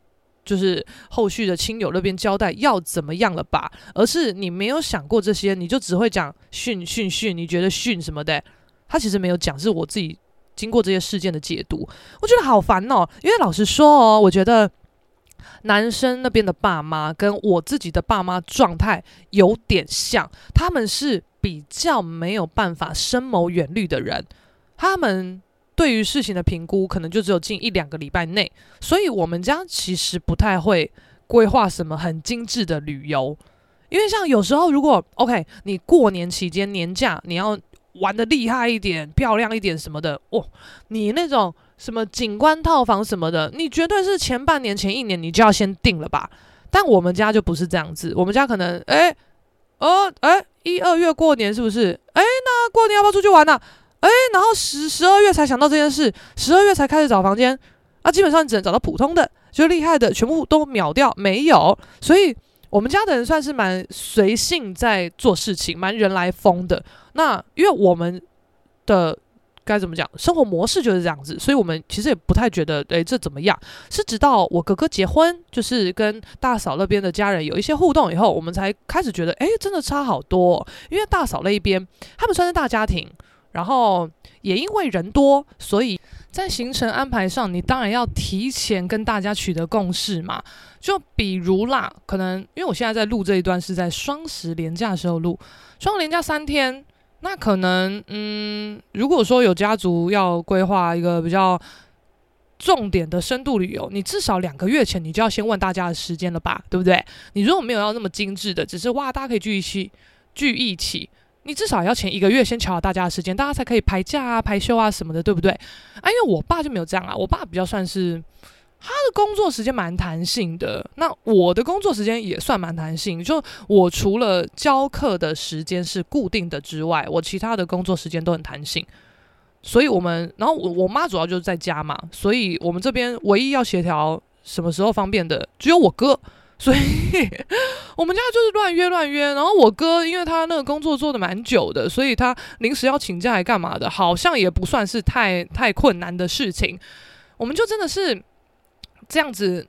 就是后续的亲友那边交代要怎么样了吧？而是你没有想过这些，你就只会讲训训训，你觉得训什么的？他其实没有讲，是我自己经过这些事件的解读，我觉得好烦哦。因为老实说哦，我觉得男生那边的爸妈跟我自己的爸妈状态有点像，他们是比较没有办法深谋远虑的人，他们。对于事情的评估，可能就只有近一两个礼拜内，所以我们家其实不太会规划什么很精致的旅游，因为像有时候如果 OK，你过年期间年假你要玩得厉害一点、漂亮一点什么的，哦，你那种什么景观套房什么的，你绝对是前半年、前一年你就要先定了吧？但我们家就不是这样子，我们家可能哎，哦，哎，一二月过年是不是？哎，那过年要不要出去玩呢、哎，然后十十二月才想到这件事，十二月才开始找房间，啊，基本上只能找到普通的，就厉害的全部都秒掉，没有。所以我们家的人算是蛮随性在做事情，蛮人来疯的。那因为我们的该怎么讲，生活模式就是这样子，所以我们其实也不太觉得，哎，这怎么样？是直到我哥哥结婚，就是跟大嫂那边的家人有一些互动以后，我们才开始觉得，哎，真的差好多。因为大嫂那一边，他们算是大家庭。然后也因为人多，所以在行程安排上，你当然要提前跟大家取得共识嘛。就比如啦，可能因为我现在在录这一段是在双十连假的时候录，双连假三天，那可能嗯，如果说有家族要规划一个比较重点的深度旅游，你至少两个月前你就要先问大家的时间了吧，对不对？你如果没有要那么精致的，只是哇，大家可以聚一起，聚一起。你至少要前一个月先瞧好大家的时间，大家才可以排假啊、排休啊什么的，对不对？啊，因为我爸就没有这样啊，我爸比较算是他的工作时间蛮弹性的，那我的工作时间也算蛮弹性。就我除了教课的时间是固定的之外，我其他的工作时间都很弹性。所以我们，然后我我妈主要就是在家嘛，所以我们这边唯一要协调什么时候方便的，只有我哥。所以我们家就是乱约乱约。然后我哥因为他那个工作做得蛮久的，所以他临时要请假来干嘛的，好像也不算是太太困难的事情。我们就真的是这样子，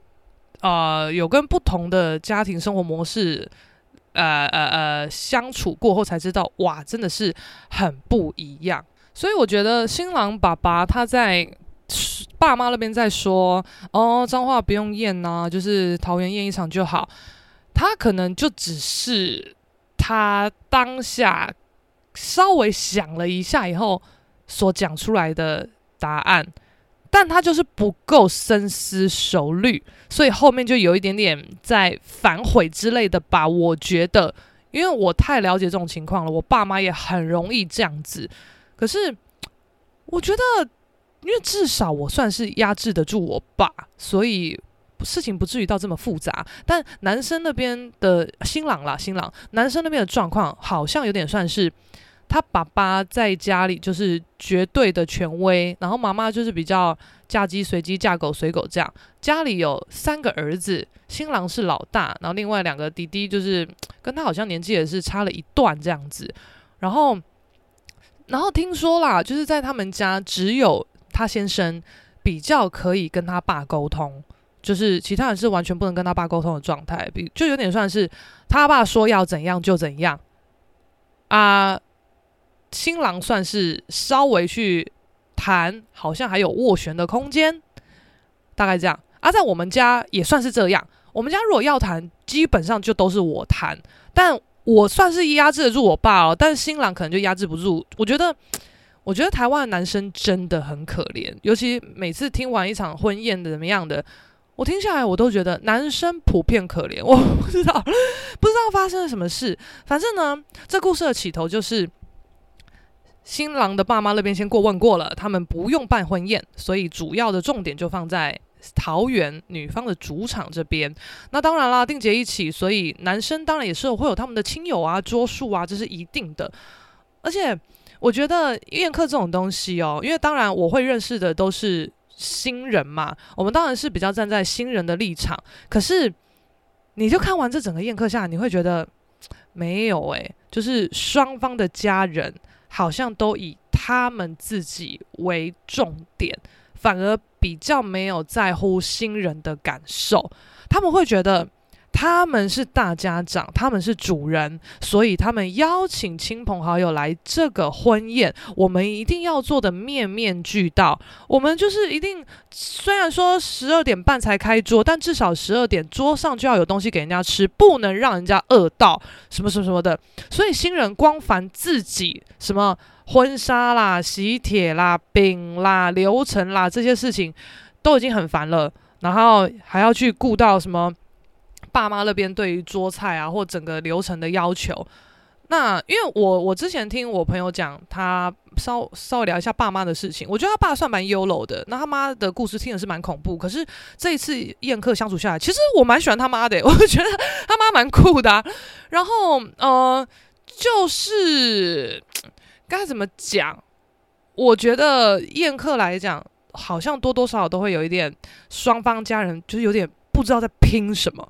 呃，有跟不同的家庭生活模式。呃呃呃，相处过后才知道，哇，真的是很不一样。所以我觉得新郎爸爸他在爸妈那边在说，哦，脏话不用验呐、啊，就是桃园验一场就好。他可能就只是他当下稍微想了一下以后所讲出来的答案。但他就是不够深思熟虑，所以后面就有一点点在反悔之类的吧。我觉得，因为我太了解这种情况了，我爸妈也很容易这样子。可是，我觉得，因为至少我算是压制得住我爸，所以事情不至于到这么复杂。但男生那边的新郎啦，新郎，男生那边的状况好像有点算是。他爸爸在家里就是绝对的权威，然后妈妈就是比较嫁鸡随鸡，嫁狗随狗这样。家里有三个儿子，新郎是老大，然后另外两个弟弟就是跟他好像年纪也是差了一段这样子。然后，然后听说啦，就是在他们家只有他先生比较可以跟他爸沟通，就是其他人是完全不能跟他爸沟通的状态，比就有点算是他爸说要怎样就怎样啊。新郎算是稍微去谈，好像还有斡旋的空间，大概这样。啊、在我们家也算是这样。我们家如果要谈，基本上就都是我谈，但我算是压制得住我爸哦。但是新郎可能就压制不住。我觉得，我觉得台湾的男生真的很可怜，尤其每次听完一场婚宴的怎么样的，我听下来我都觉得男生普遍可怜。我 不知道，不知道发生了什么事。反正呢，这故事的起头就是。新郎的爸妈那边先过问过了，他们不用办婚宴，所以主要的重点就放在桃园女方的主场这边。那当然啦，定结一起，所以男生当然也是会有他们的亲友啊、桌数啊，这是一定的。而且我觉得宴客这种东西哦，因为当然我会认识的都是新人嘛，我们当然是比较站在新人的立场。可是你就看完这整个宴客下，你会觉得没有诶、就是双方的家人。好像都以他们自己为重点，反而比较没有在乎新人的感受。他们会觉得他们是大家长，他们是主人，所以他们邀请亲朋好友来这个婚宴，我们一定要做的面面俱到。我们就是一定，虽然说十二点半才开桌，但至少十二点桌上就要有东西给人家吃，不能让人家饿到，什么什么什么的。所以新人光烦自己。什么婚纱啦、喜帖啦、饼啦、流程啦，这些事情都已经很烦了，然后还要去顾到什么爸妈那边对于桌菜啊或整个流程的要求。那因为我我之前听我朋友讲，他稍稍微聊一下爸妈的事情，我觉得他爸算蛮优柔的，那他妈的故事听的是蛮恐怖。可是这一次宴客相处下来，其实我蛮喜欢他妈的，我觉得他妈蛮酷的。然后呃。就是该怎么讲？我觉得宴客来讲，好像多多少少都会有一点双方家人就是有点不知道在拼什么，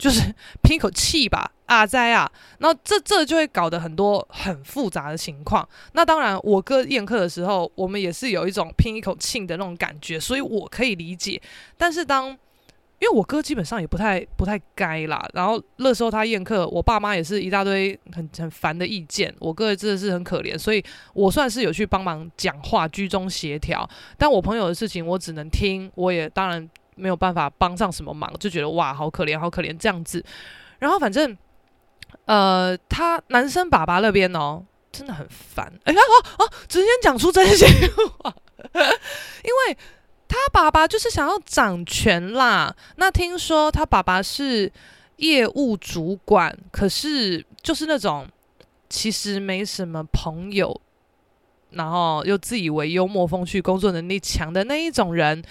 就是 拼一口气吧，啊在啊，那这这就会搞得很多很复杂的情况。那当然，我哥宴客的时候，我们也是有一种拼一口气的那种感觉，所以我可以理解。但是当因为我哥基本上也不太不太该啦，然后那时候他宴客，我爸妈也是一大堆很很烦的意见，我哥真的是很可怜，所以我算是有去帮忙讲话，居中协调。但我朋友的事情我只能听，我也当然没有办法帮上什么忙，就觉得哇，好可怜，好可怜这样子。然后反正呃，他男生爸爸那边哦，真的很烦，哎呀哦哦，直接讲出这些话，因为。他爸爸就是想要掌权啦。那听说他爸爸是业务主管，可是就是那种其实没什么朋友，然后又自以为幽默风趣、工作能力强的那一种人。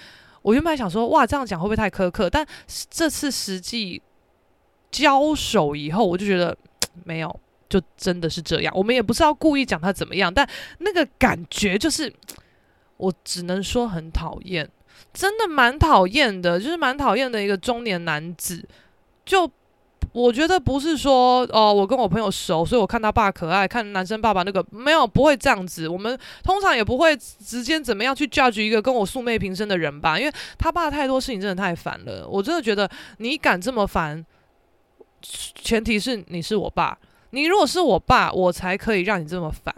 我原本还想说，哇，这样讲会不会太苛刻？但这次实际交手以后，我就觉得没有，就真的是这样。我们也不是要故意讲他怎么样，但那个感觉就是。我只能说很讨厌，真的蛮讨厌的，就是蛮讨厌的一个中年男子，就。我觉得不是说哦，我跟我朋友熟，所以我看他爸可爱，看男生爸爸那个没有，不会这样子。我们通常也不会直接怎么样去 judge 一个跟我素昧平生的人吧，因为他爸太多事情真的太烦了。我真的觉得你敢这么烦，前提是你是我爸。你如果是我爸，我才可以让你这么烦。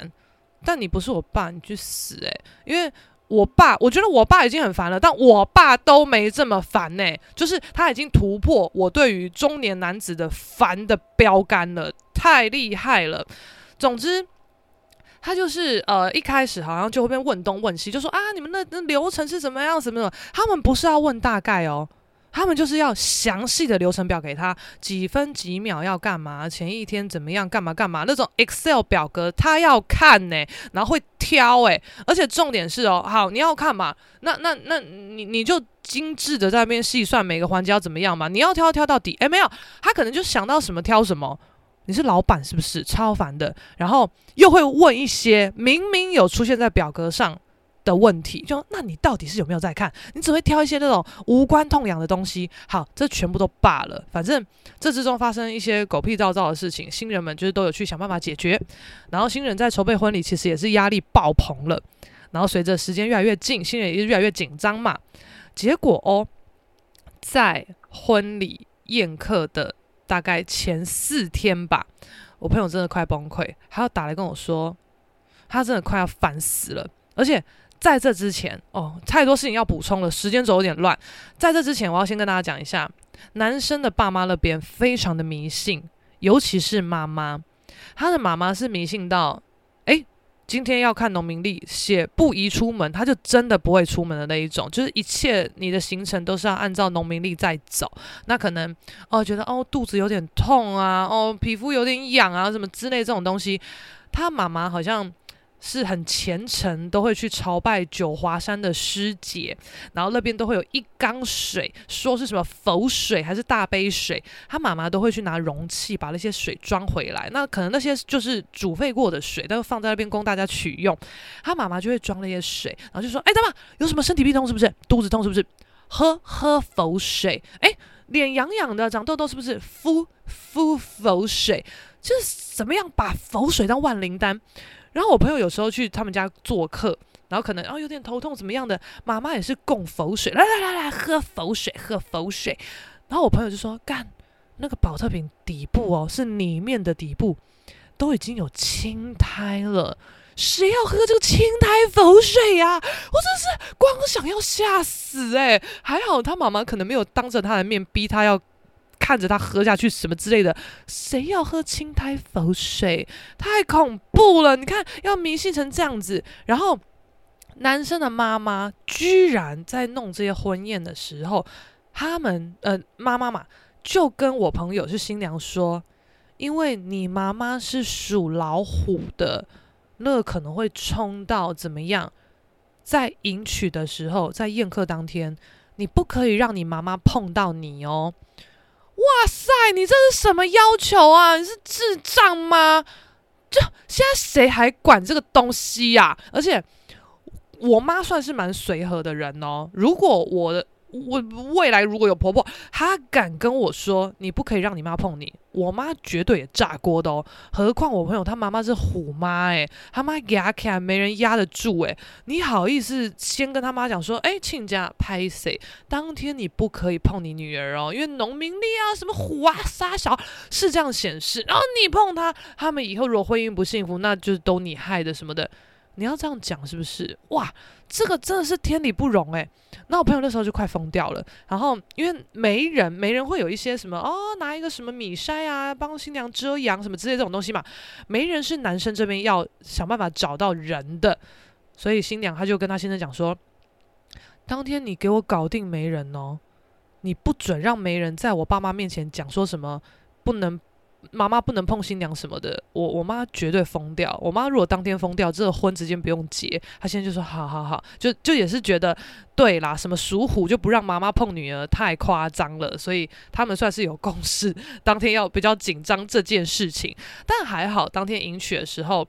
但你不是我爸，你去死诶、因为。我爸，我觉得我爸已经很烦了，但我爸都没这么烦呢、就是他已经突破我对于中年男子的烦的标杆了，太厉害了。总之，他就是呃一开始好像就会被问东问西，就说啊，你们那那流程是怎么样，什么什么？他们不是要问大概哦。他们就是要详细的流程表给他，几分几秒要干嘛，前一天怎么样，干嘛干嘛，那种 Excel 表格他要看呢，然后会挑诶，而且重点是哦，好，你要看嘛，那那那你你就精致的在那边细算每个环节要怎么样嘛，你要挑挑到底，诶，没有，他可能就想到什么挑什么，你是老板是不是？超烦的，然后又会问一些明明有出现在表格上。的问题，就那你到底是有没有在看？你只会挑一些那种无关痛痒的东西。好，这全部都罢了，反正这之中发生一些狗屁倒灶的事情，新人们就是都有去想办法解决。然后新人在筹备婚礼，其实也是压力爆棚了。然后随着时间越来越近，新人也越来越紧张嘛。结果哦，在婚礼宴客的大概前四天吧，我朋友真的快崩溃，他要打来跟我说，他真的快要烦死了，而且。在这之前，哦，太多事情要补充了，时间轴有点乱。在这之前，我要先跟大家讲一下，男生的爸妈那边非常的迷信，尤其是妈妈，他的妈妈是迷信到，诶，今天要看农民历，写不宜出门，他就真的不会出门的那一种，就是一切你的行程都是要按照农民历在走。那可能哦，觉得哦肚子有点痛啊，哦皮肤有点痒啊，什么之类这种东西，他妈妈好像。是很虔诚，都会去朝拜九华山的师姐，然后那边都会有一缸水，说是什么佛水还是大杯水，他妈妈都会去拿容器把那些水装回来。那可能那些就是煮沸过的水，但是放在那边供大家取用。他妈妈就会装那些水，然后就说：“哎，怎么有什么身体病痛是不是？肚子痛是不是？喝喝佛水。哎，脸痒痒的，长痘痘是不是？敷敷佛水，就是怎么样把佛水当万灵丹。”然后我朋友有时候去他们家做客，然后可能哦有点头痛怎么样的，妈妈也是供佛水，来来来来喝佛水喝佛水。然后我朋友就说：“干，那个宝特瓶底部哦，是里面的底部都已经有青苔了，谁要喝这个青苔佛水呀？我真是光想要吓死诶，还好他妈妈可能没有当着他的面逼他要。”看着他喝下去什么之类的，谁要喝青苔佛水？太恐怖了！你看，要迷信成这样子，然后男生的妈妈居然在弄这些婚宴的时候，他们呃妈妈嘛，就跟我朋友是新娘说，因为你妈妈是属老虎的，那可能会冲到怎么样，在迎娶的时候，在宴客当天，你不可以让你妈妈碰到你哦。哇塞，你这是什么要求啊？你是智障吗？就现在谁还管这个东西呀？而且我妈算是蛮随和的人哦。如果我的。我未来如果有婆婆，她敢跟我说你不可以让你妈碰你，我妈绝对也炸锅的哦。何况我朋友她妈妈是虎妈诶，他妈压起来没人压得住诶。你好意思先跟她妈讲说，诶，亲家拍谁？当天你不可以碰你女儿哦，因为农民力啊，什么虎啊杀小是这样显示，然后你碰她，他们以后如果婚姻不幸福，那就是都你害的什么的。你要这样讲是不是？哇，这个真的是天理不容诶。那我朋友那时候就快疯掉了。然后因为媒人，媒人会有一些什么哦，拿一个什么米筛啊，帮新娘遮阳什么之类这种东西嘛。媒人是男生这边要想办法找到人的，所以新娘她就跟她先生讲说，当天你给我搞定媒人哦，你不准让媒人在我爸妈面前讲说什么不能。妈妈不能碰新娘什么的，我我妈绝对疯掉。我妈如果当天疯掉，这个婚直接不用结。她现在就说好好好，就就也是觉得对啦，什么属虎就不让妈妈碰女儿，太夸张了。所以他们算是有共识，当天要比较紧张这件事情。但还好，当天迎娶的时候，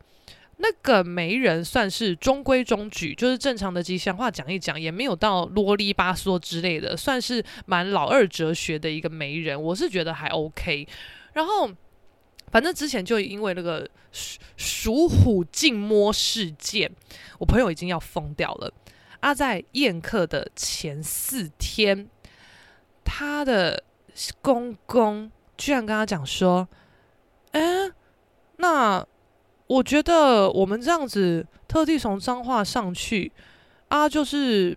那个媒人算是中规中矩，就是正常的吉祥话讲一讲，也没有到啰里吧嗦之类的，算是蛮老二哲学的一个媒人，我是觉得还 OK。然后，反正之前就因为那个鼠虎禁摸事件，我朋友已经要疯掉了。啊，在宴客的前四天，他的公公居然跟他讲说：“哎，那。”我觉得我们这样子特地从彰化上去啊，就是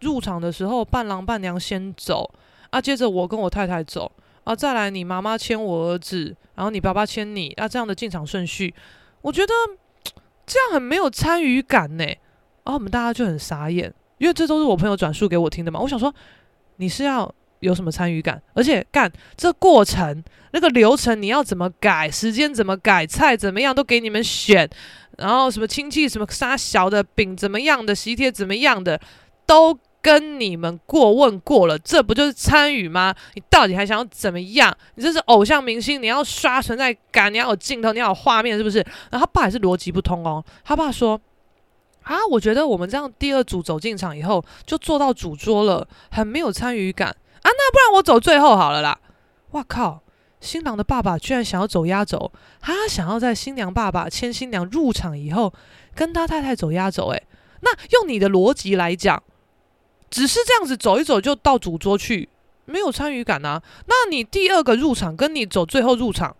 入场的时候伴郎伴娘先走啊，接着我跟我太太走啊，再来你妈妈牵我儿子，然后你爸爸牵你啊，这样的进场顺序，我觉得这样很没有参与感呢。然后我们大家就很傻眼，因为这都是我朋友转述给我听的嘛。我想说你是要。有什么参与感？而且干这过程那个流程，你要怎么改？时间怎么改？菜怎么样都给你们选。然后什么亲戚什么杀小的饼怎么样的喜帖怎么样的，都跟你们过问过了。这不就是参与吗？你到底还想要怎么样？你这是偶像明星，你要刷存在感，你要有镜头，你要有画面，是不是？然后他爸也是逻辑不通哦。他爸说啊，我觉得我们这样第二组走进场以后，就坐到主桌了，很没有参与感。啊，那不然我走最后好了啦！哇靠，新郎的爸爸居然想要走压轴，他想要在新娘爸爸牵新娘入场以后，跟他太太走压轴。诶，那用你的逻辑来讲，只是这样子走一走就到主桌去，没有参与感啊？那你第二个入场跟你走最后入场，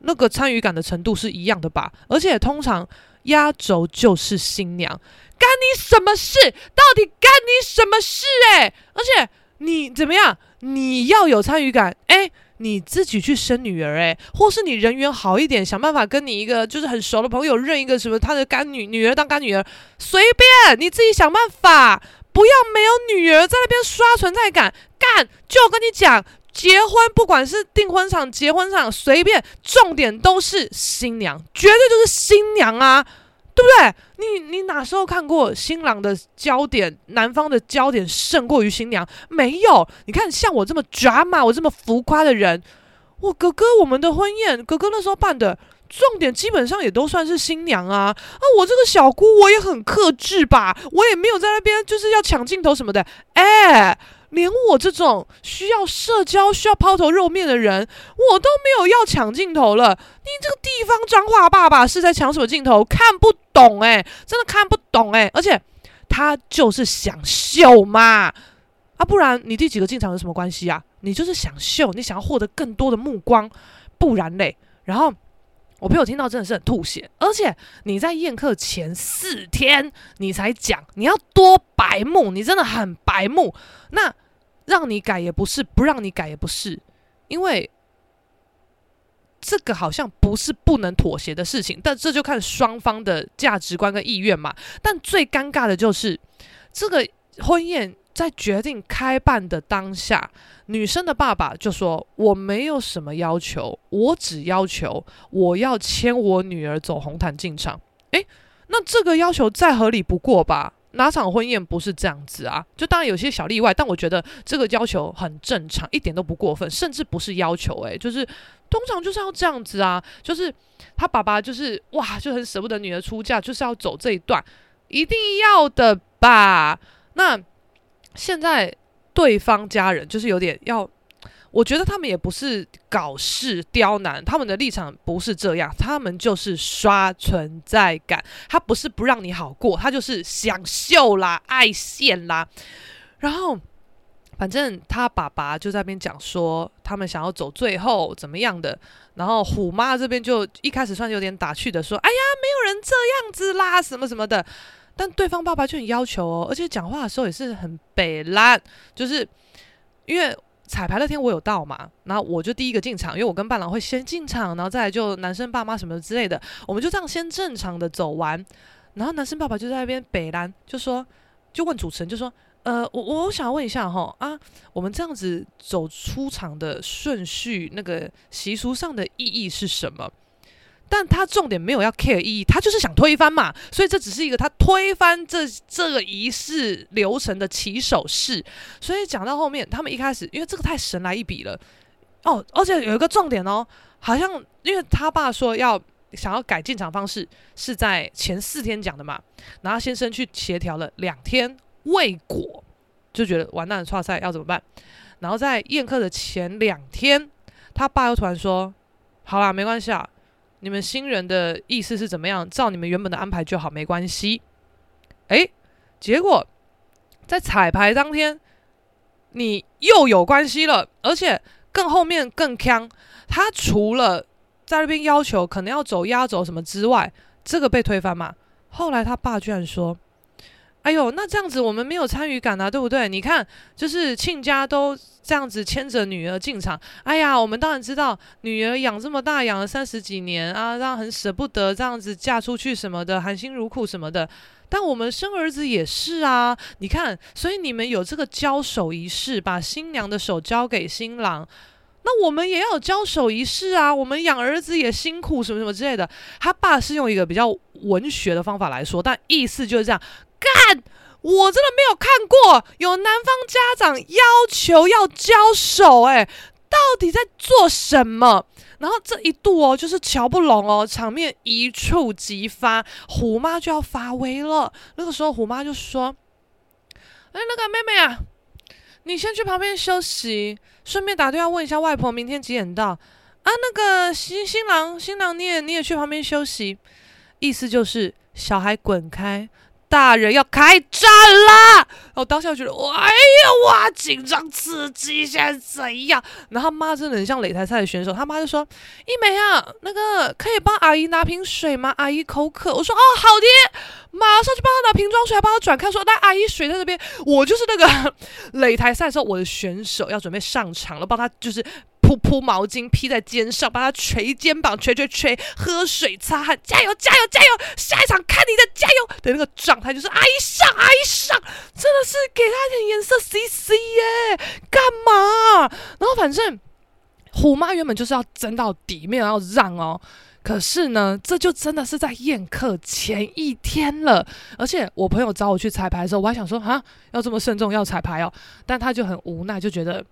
那个参与感的程度是一样的吧？而且通常压轴就是新娘，干你什么事？到底干你什么事？诶，而且。你怎么样？你要有参与感，诶，你自己去生女儿，诶，或是你人缘好一点，想办法跟你一个就是很熟的朋友认一个什么他的干女女儿当干女儿，随便你自己想办法，不要没有女儿在那边刷存在感，干！就跟你讲，结婚不管是订婚场、结婚场，随便，重点都是新娘，绝对就是新娘啊！对不对？你你哪时候看过新郎的焦点，男方的焦点胜过于新娘？没有。你看，像我这么 drama，我这么浮夸的人，我哥哥我们的婚宴，哥哥那时候办的重点基本上也都算是新娘啊。啊，我这个小姑我也很克制吧，我也没有在那边就是要抢镜头什么的。哎。连我这种需要社交、需要抛头露面的人，我都没有要抢镜头了。你这个地方脏话爸爸是在抢什么镜头？看不懂哎、真的看不懂哎、而且他就是想秀嘛，啊，不然你第几个进场有什么关系啊？你就是想秀，你想要获得更多的目光，不然嘞。然后我朋友听到真的是很吐血。而且你在宴客前四天你才讲，你要多白目，你真的很白目。那让你改也不是，不让你改也不是，因为这个好像不是不能妥协的事情，但这就看双方的价值观跟意愿嘛。但最尴尬的就是，这个婚宴在决定开办的当下，女生的爸爸就说：“我没有什么要求，我只要求我要牵我女儿走红毯进场。”诶，那这个要求再合理不过吧？哪场婚宴不是这样子啊？就当然有些小例外，但我觉得这个要求很正常，一点都不过分，甚至不是要求、欸。诶，就是通常就是要这样子啊。就是他爸爸就是哇，就很舍不得女儿出嫁，就是要走这一段，一定要的吧？那现在对方家人就是有点要。我觉得他们也不是搞事刁难，他们的立场不是这样，他们就是刷存在感，他不是不让你好过，他就是想秀啦、爱现啦。然后，反正他爸爸就在那边讲说，他们想要走最后怎么样的。然后虎妈这边就一开始算是有点打趣的说：“哎呀，没有人这样子啦，什么什么的。”但对方爸爸就很要求哦，而且讲话的时候也是很北烂，就是因为。彩排那天我有到嘛，然后我就第一个进场，因为我跟伴郎会先进场，然后再来就男生爸妈什么之类的，我们就这样先正常的走完，然后男生爸爸就在那边北兰就说，就问主持人就说，呃，我我想问一下哈啊，我们这样子走出场的顺序，那个习俗上的意义是什么？但他重点没有要 care 意义，他就是想推翻嘛，所以这只是一个他推翻这这个仪式流程的起手式。所以讲到后面，他们一开始因为这个太神来一笔了哦，而且有一个重点哦，好像因为他爸说要想要改进场方式，是在前四天讲的嘛，然后先生去协调了两天未果，就觉得完蛋了，剉赛要怎么办？然后在宴客的前两天，他爸又突然说：“好啦，没关系啊，你们新人的意思是怎么样？照你们原本的安排就好，没关系。”诶，结果在彩排当天，你又有关系了，而且更后面更锵。他除了在那边要求可能要走压轴什么之外，这个被推翻嘛？后来他爸居然说。哎呦，那这样子我们没有参与感啊，对不对？你看，就是亲家都这样子牵着女儿进场。哎呀，我们当然知道女儿养这么大，养了三十几年啊，让很舍不得这样子嫁出去什么的，含辛茹苦什么的。但我们生儿子也是啊，你看，所以你们有这个交手仪式，把新娘的手交给新郎，那我们也要交手仪式啊。我们养儿子也辛苦，什么什么之类的。他爸是用一个比较文学的方法来说，但意思就是这样。干！我真的没有看过有男方家长要求要交手，哎，到底在做什么？然后这一度哦，就是乔不拢哦，场面一触即发，虎妈就要发威了。那个时候虎妈就说：“哎，那个妹妹啊，你先去旁边休息，顺便打电话问一下外婆明天几点到啊？那个新新郎新郎你也你也去旁边休息，意思就是小孩滚开。”大人要开战啦！我当下觉得，哎呀，哇，紧张刺激，现在怎样？然后他妈真的很像擂台赛的选手，他妈就说：“一梅啊，那个可以帮阿姨拿瓶水吗？阿姨口渴。”我说：“哦，好的，马上去帮她拿瓶装水，还帮她转开说，那阿姨水在这边。”我就是那个 擂台赛的时候，我的选手要准备上场了，帮他就是。铺铺毛巾披在肩上，把他捶肩膀，捶捶捶，喝水擦汗，加油加油加油！下一场看你的加油的那个状态，就是阿姨上阿姨上，真的是给他点颜色 C C 耶，干嘛？然后反正虎妈原本就是要争到底，没有要让哦。可是呢，这就真的是在宴客前一天了，而且我朋友找我去彩排的时候，我还想说啊，要这么慎重要彩排哦，但他就很无奈，就觉得。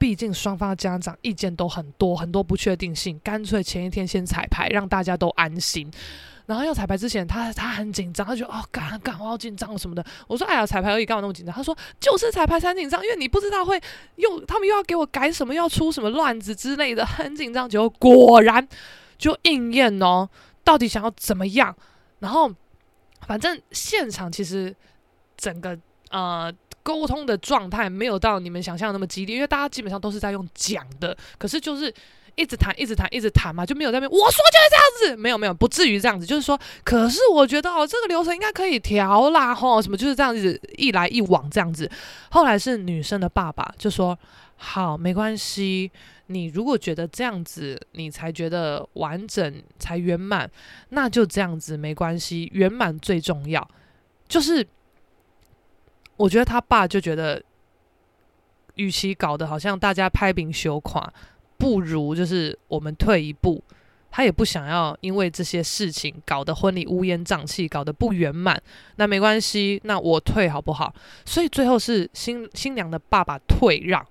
毕竟双方家长意见都很多，很多不确定性，干脆前一天先彩排，让大家都安心。然后要彩排之前，他他很紧张，他就哦，干干，我好紧张什么的。我说，哎呀，彩排而已，干嘛那么紧张？他说，就是彩排才紧张，因为你不知道会又他们又要给我改什么，要出什么乱子之类的，很紧张。结果果然就应验哦，到底想要怎么样？然后反正现场其实整个呃。沟通的状态没有到你们想象那么激烈，因为大家基本上都是在用讲的，可是就是一直谈、一直谈、一直谈嘛，就没有在那边我说就是这样子，没有没有，不至于这样子，就是说，可是我觉得哦，这个流程应该可以调啦，吼，什么就是这样子一来一往这样子。后来是女生的爸爸就说：“好，没关系，你如果觉得这样子你才觉得完整才圆满，那就这样子没关系，圆满最重要，就是。”我觉得他爸就觉得，与其搞得好像大家拍饼羞垮，不如就是我们退一步。他也不想要因为这些事情搞得婚礼乌烟瘴气，搞得不圆满。那没关系，那我退好不好？所以最后是新新娘的爸爸退让，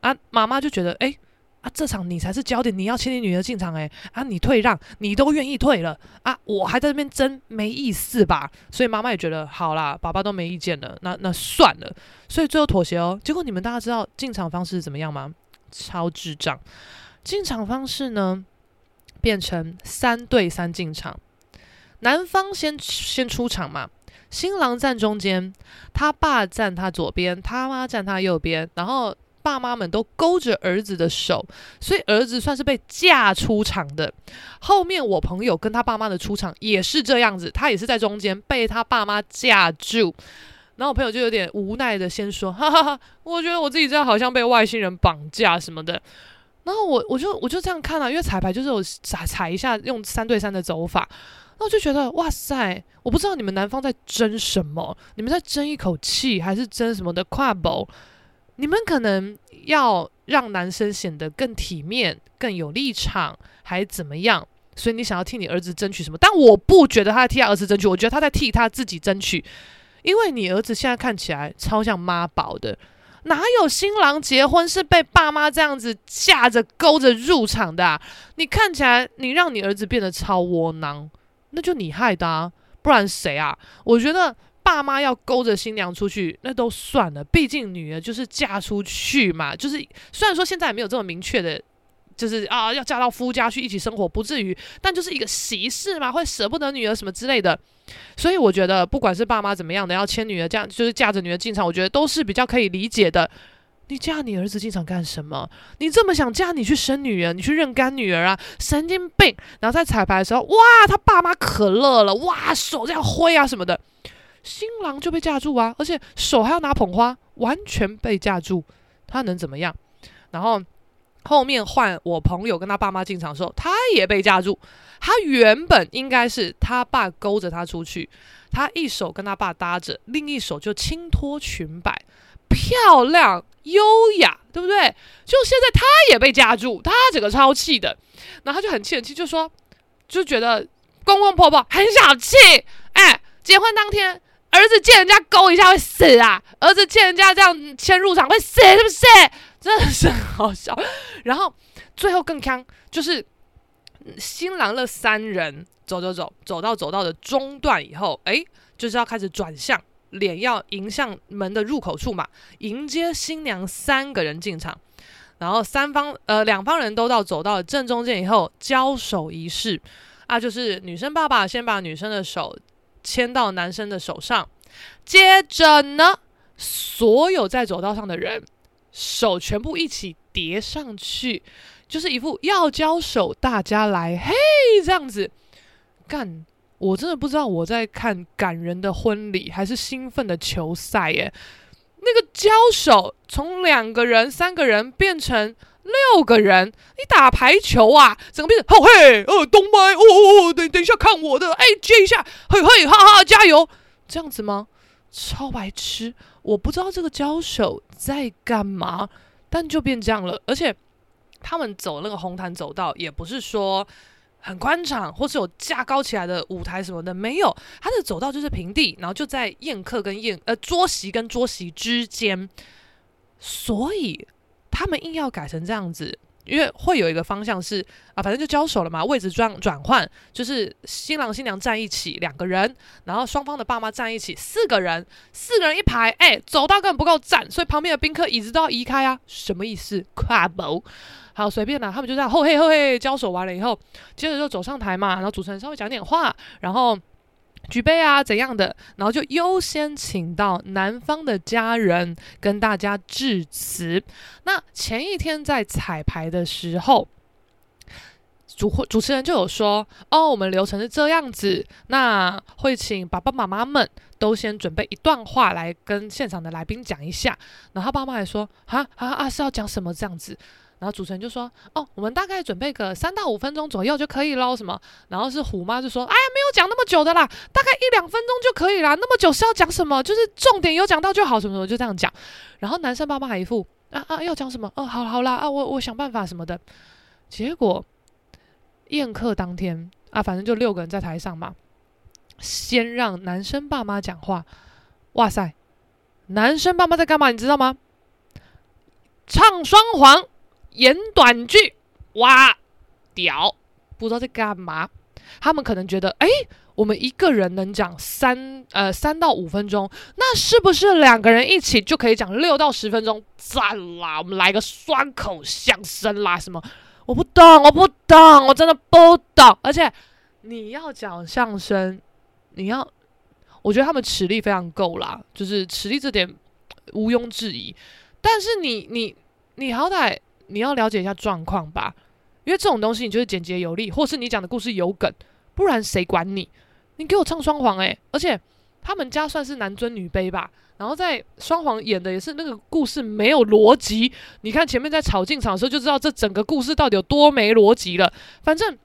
啊，妈妈就觉得，哎。啊，这场你才是焦点，你要牵你女儿进场诶、啊，你退让，你都愿意退了啊，我还在这边争，没意思吧？所以妈妈也觉得好啦，爸爸都没意见了，那那算了，所以最后妥协哦。结果你们大家知道进场方式是怎么样吗？超智障！进场方式呢，变成三对三进场，男方先先出场嘛，新郎站中间，他爸站他左边，他妈站他右边，然后。爸妈们都勾着儿子的手，所以儿子算是被架出场的。后面我朋友跟他爸妈的出场也是这样子，他也是在中间被他爸妈架住。然后我朋友就有点无奈的先说：“哈哈哈，我觉得我自己这样好像被外星人绑架什么的。”然后我我就我就这样看了啊，因为彩排就是有踩踩一下用三对三的走法，那我就觉得哇塞，我不知道你们男方在争什么，你们在争一口气还是争什么的跨步？你们可能要让男生显得更体面、更有立场，还怎么样？所以你想要替你儿子争取什么？但我不觉得他在替他儿子争取，我觉得他在替他自己争取。因为你儿子现在看起来超像妈宝的，哪有新郎结婚是被爸妈这样子架着勾着入场的？你看起来你让你儿子变得超窝囊，那就你害的啊，不然谁啊？我觉得爸妈要勾着新娘出去，那都算了，毕竟女儿就是嫁出去嘛，就是虽然说现在也没有这么明确的。就是啊，要嫁到夫家去一起生活，不至于，但就是一个喜事嘛，会舍不得女儿什么之类的。所以我觉得，不管是爸妈怎么样的要牵女儿这样，就是嫁着女儿进场，我觉得都是比较可以理解的。你嫁你儿子进场干什么？你这么想嫁，你去生女儿，你去认干女儿啊？神经病！然后在彩排的时候，哇，他爸妈可乐了，哇，手这样挥啊什么的，新郎就被架住啊，而且手还要拿捧花，完全被架住，他能怎么样？然后。后面换我朋友跟他爸妈进场的时候，他也被架住。他原本应该是他爸勾着他出去，他一手跟他爸搭着，另一手就轻托裙摆，漂亮优雅，对不对？就现在他也被架住，他整个超气的，然后他就很气很气，就说，就觉得公公婆婆很小气。哎，结婚当天，儿子见人家勾一下会死啊？儿子见人家这样先入场会死，是不是？真的是很好笑，然后最后更坑，就是新郎的三人走走走走到走到的中段以后，哎，就是要开始转向，脸要迎向门的入口处嘛，迎接新娘三个人进场，然后三方呃两方人都到走到正中间以后，交手仪式啊，就是女生爸爸先把女生的手牵到男生的手上，接着呢，所有在走道上的人。手全部一起叠上去，就是一副要交手，大家来嘿这样子干。我真的不知道我在看感人的婚礼还是兴奋的球赛耶。那个交手从两个人、三个人变成六个人，你打排球啊，整个变成哦嘿呃东麦哦哦哦，等等一下看我的，哎接一下，嘿嘿哈哈加油，这样子吗？超白痴。我不知道这个交手在干嘛，但就变这样了。而且他们走那个红毯走道，也不是说很宽敞，或是有架高起来的舞台什么的，没有。他的走道就是平地，然后就在宴客跟宴呃桌席跟桌席之间，所以他们硬要改成这样子。因为会有一个方向是啊，反正就交手了嘛，位置转转换，就是新郎新娘站一起两个人，然后双方的爸妈站一起四个人，四个人一排，哎，走道根本不够站，所以旁边的宾客椅子都要移开啊，什么意思？跨步，好随便啦，他们就这样后嘿后嘿交手完了以后，接着就走上台嘛，然后主持人稍微讲点话，然后。举杯啊，怎样的？然后就优先请到男方的家人跟大家致辞。那前一天在彩排的时候，主会主持人就有说：“哦，我们流程是这样子，那会请爸爸妈妈们都先准备一段话来跟现场的来宾讲一下。”然后他爸妈还说：“啊啊啊，是要讲什么这样子？”然后主持人就说：“哦，我们大概准备个三到五分钟左右就可以喽。什么？然后是虎妈就说：‘哎呀，没有讲那么久的啦，大概一两分钟就可以啦。那么久是要讲什么？就是重点有讲到就好，什么什么就这样讲。’然后男生爸爸还一副啊啊要讲什么？哦，好好啦啊，我我想办法什么的。结果宴客当天啊，反正就六个人在台上嘛，先让男生爸妈讲话。哇塞，男生爸妈在干嘛？你知道吗？唱双簧。”演短剧，哇，屌！不知道在干嘛。他们可能觉得，哎，我们一个人能讲三呃三到五分钟，那是不是两个人一起就可以讲六到十分钟？赞啦！我们来个双口相声啦，什么？我不懂，我不懂，我真的不懂。而且你要讲相声，你要，我觉得他们实力非常够啦，就是实力这点毋庸置疑。但是你你你好歹。你要了解一下状况吧，因为这种东西你就是简洁有力，或是你讲的故事有梗，不然谁管你？你给我唱双簧诶，而且他们家算是男尊女卑吧，然后在双簧演的也是那个故事没有逻辑。你看前面在吵进场的时候就知道这整个故事到底有多没逻辑了。反正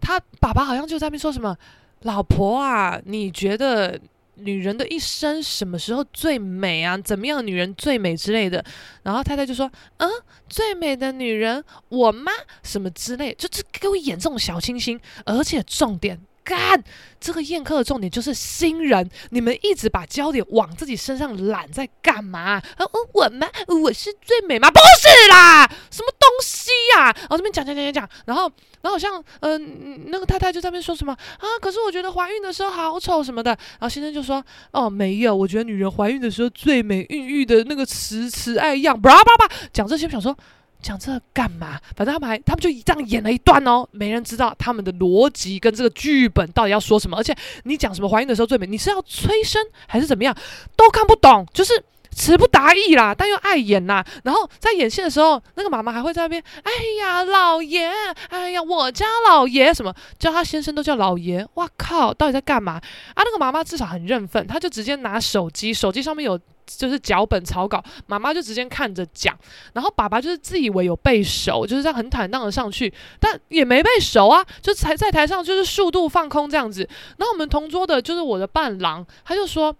他爸爸好像就在那边说什么：“老婆啊，你觉得？”女人的一生什么时候最美啊？怎么样，女人最美之类的。然后太太就说：“嗯，最美的女人，我妈什么之类，就就给我演这种小清新。而且重点干，这个宴客的重点就是新人，你们一直把焦点往自己身上揽，在干嘛？啊，我吗？我是最美吗？不是啦，什么东西呀？然后这边讲讲讲讲讲，然后然后好像嗯、那个太太就在那边说什么啊？可是我觉得怀孕的时候好丑什么的。然后先生就说哦，没有，我觉得女人怀孕的时候最美，孕育的那个慈慈爱样，叭叭叭，讲这些我想说。讲这干嘛？反正他们还，他们就这样演了一段哦，没人知道他们的逻辑跟这个剧本到底要说什么。而且你讲什么怀孕的时候最美，你是要催生还是怎么样，都看不懂，就是词不达意啦，但又爱演啦。然后在演戏的时候，那个妈妈还会在那边，哎呀老爷，哎呀我家老爷，什么叫他先生都叫老爷，哇靠，到底在干嘛啊？那个妈妈至少很认份，她就直接拿手机，手机上面有。就是脚本草稿，妈妈就直接看着讲，然后爸爸就是自以为有背熟，就是这样很坦荡的上去，但也没背熟啊，就才在台上就是速度放空这样子。然后我们同桌的就是我的伴郎，他就说：“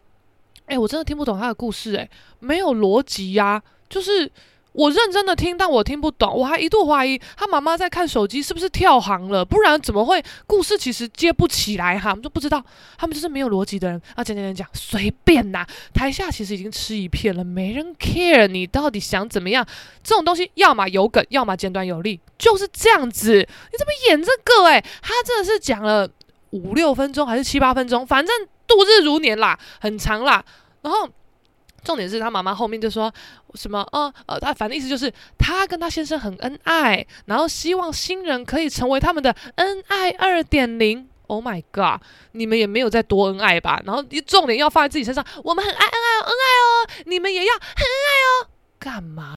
哎、我真的听不懂他的故事、欸，哎，没有逻辑呀，就是。”我认真的听，但我听不懂。我还一度怀疑他妈妈在看手机，是不是跳行了？不然怎么会故事其实接不起来哈？我们就不知道，他们就是没有逻辑的人啊！讲讲讲讲，随便呐。台下其实已经吃一片了，没人 care 你到底想怎么样。这种东西要么有梗，要么简短有力，就是这样子。你怎么演这个、欸？诶，他真的是讲了五六分钟还是七八分钟？反正度日如年啦，很长啦。然后。重点是他妈妈后面就说什么，呃呃，他反正意思就是他跟他先生很恩爱，然后希望新人可以成为他们的恩爱二点零。Oh my god，你们也没有再多恩爱吧？然后一重点要放在自己身上，我们很爱恩爱哦，恩爱哦，你们也要很爱哦，干嘛？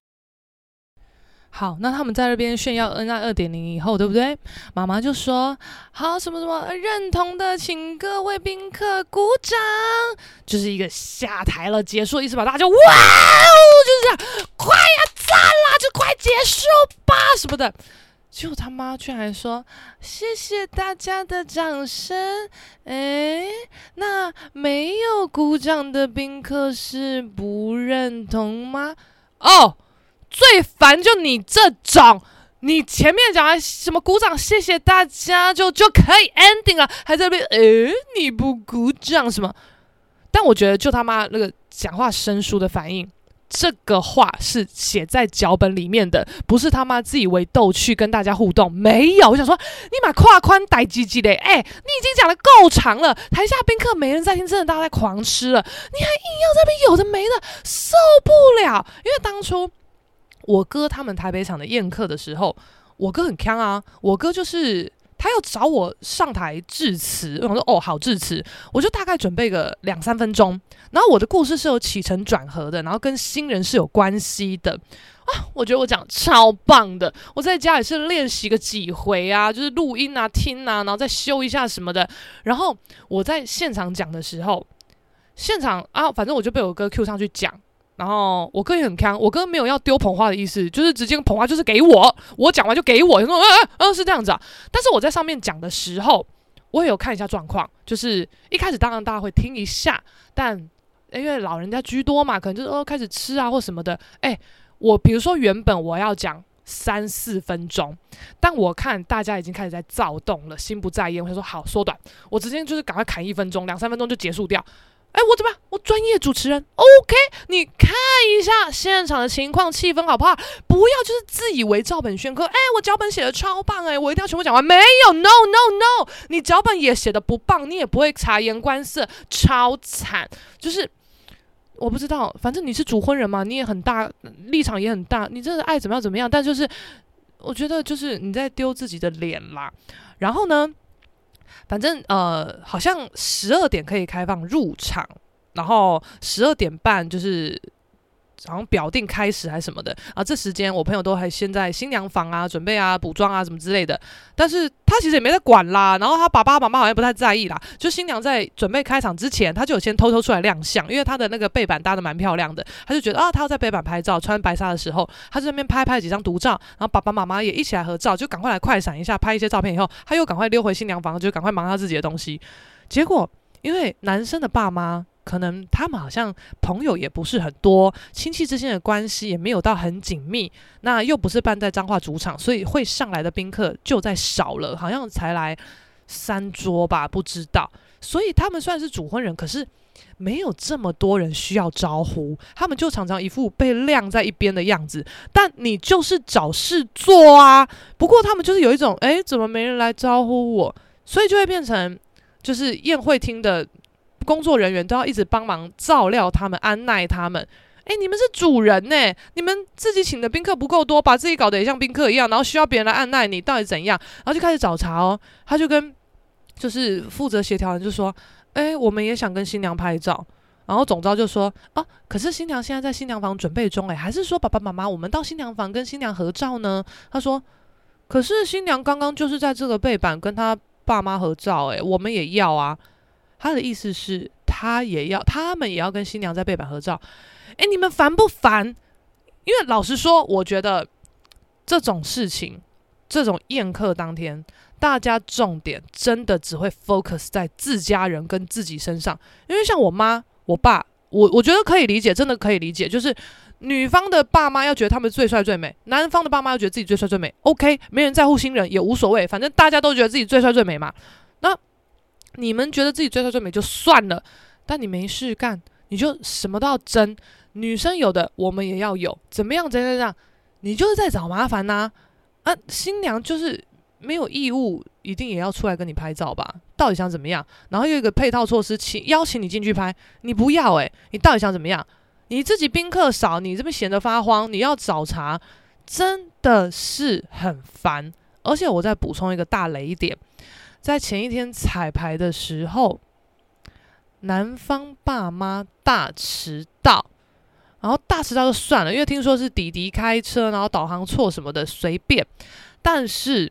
好，那他们在那边炫耀恩爱二点零以后，对不对？妈妈就说：“好，什么什么认同的，请各位宾客鼓掌。”就是一个下台了，结束的意思吧？大家就哇哦，就是这样，快呀，赞啦，就快结束吧，什么的。结果他妈居然说：“谢谢大家的掌声。”哎，那没有鼓掌的宾客是不认同吗？哦。最烦就你这种，你前面讲什么鼓掌，谢谢大家就就可以 ending 了，还在那边，诶，你不鼓掌什么？但我觉得就他妈那个讲话生疏的反应，这个话是写在脚本里面的，不是他妈自以为逗趣跟大家互动，没有。我想说，你把胯宽带鸡鸡嘞，哎，你已经讲的够长了，台下宾客没人在听，真的大家在狂吃了，你还硬要这边有的没的，受不了，因为当初。我哥他们台北场的宴客的时候，我哥很锵啊！我哥就是他要找我上台致辞，我想说哦好致辞，我就大概准备个两三分钟，然后我的故事是有起承转合的，然后跟新人是有关系的啊！我觉得我讲超棒的，我在家也是练习个几回啊，就是录音啊听啊，然后再修一下什么的。然后我在现场讲的时候，现场啊，反正我就被我哥 Q 上去讲。然后我哥也很锵，我哥没有要丢捧花的意思，就是直接捧花就是给我，我讲完就给我，说嗯嗯嗯是这样子啊。但是我在上面讲的时候，我也有看一下状况，就是一开始当然大家会听一下，但因为老人家居多嘛，可能就是哦开始吃啊或什么的。哎，我比如说原本我要讲三四分钟，但我看大家已经开始在躁动了，心不在焉，我就说好缩短，我直接就是赶快砍一分钟，两三分钟就结束掉。哎，我怎么样？我专业主持人，OK？你看一下现场的情况、气氛好不好？不要就是自以为照本宣科。哎，我脚本写的超棒，哎，我一定要全部讲完。没有，No No No，你脚本也写的不棒，你也不会察言观色，超惨。就是我不知道，反正你是主婚人嘛，你也很大立场也很大，你真的爱怎么样怎么样。但就是我觉得就是你在丢自己的脸啦。然后呢？反正呃，好像十二点可以开放入场，然后十二点半就是好像表定开始还是什么的啊。这时间我朋友都还先在新娘房啊，准备啊补妆啊什么之类的。但是他其实也没在管啦，然后他爸爸妈妈好像不太在意啦。就新娘在准备开场之前，他就有先偷偷出来亮相，因为他的那个背板搭得蛮漂亮的，他就觉得啊，他要在背板拍照，穿白纱的时候，他在那边拍拍几张独照，然后爸爸妈妈也一起来合照，就赶快来快闪一下，拍一些照片以后，他又赶快溜回新娘房，就赶快忙他自己的东西。结果因为男生的爸妈。可能他们好像朋友也不是很多，亲戚之间的关系也没有到很紧密。那又不是办在彰化主场，所以会上来的宾客就在少了，好像才来三桌吧，不知道。所以他们算是主婚人，可是没有这么多人需要招呼，他们就常常一副被晾在一边的样子。但你就是找事做啊。不过他们就是有一种，诶，怎么没人来招呼我？所以就会变成，就是宴会厅的工作人员都要一直帮忙照料他们，安奈他们。诶，你们是主人呢，你们自己请的宾客不够多，把自己搞得也像宾客一样，然后需要别人来按耐你，到底怎样？然后就开始找茬哦。他就跟就是负责协调人就说：“诶，我们也想跟新娘拍照。”然后总招就说：“啊，可是新娘现在在新娘房准备中，诶，还是说爸爸妈妈我们到新娘房跟新娘合照呢？”他说：“可是新娘刚刚就是在这个背板跟她爸妈合照，诶，我们也要啊。”他的意思是，他也要，他们也要跟新娘在背板合照。哎，你们烦不烦？因为老实说，我觉得这种事情，这种宴客当天，大家重点真的只会 focus 在自家人跟自己身上。因为像我妈、我爸，我我觉得可以理解，真的可以理解。就是女方的爸妈要觉得他们最帅最美，男方的爸妈要觉得自己最帅最美。OK，没人在乎新人也无所谓，反正大家都觉得自己最帅最美嘛。你们觉得自己最帅最美就算了，但你没事干，你就什么都要争。女生有的，我们也要有，怎么样？怎样？怎样？你就是在找麻烦呐！啊，新娘就是没有义务，一定也要出来跟你拍照吧？到底想怎么样？然后又有一个配套措施，请邀请你进去拍，你不要诶、你到底想怎么样？你自己宾客少，你这边闲得发慌，你要找茬，真的是很烦。而且我再补充一个大雷点，在前一天彩排的时候，男方爸妈大迟到。然后大迟到就算了，因为听说是弟弟开车，然后导航错什么的，随便。但是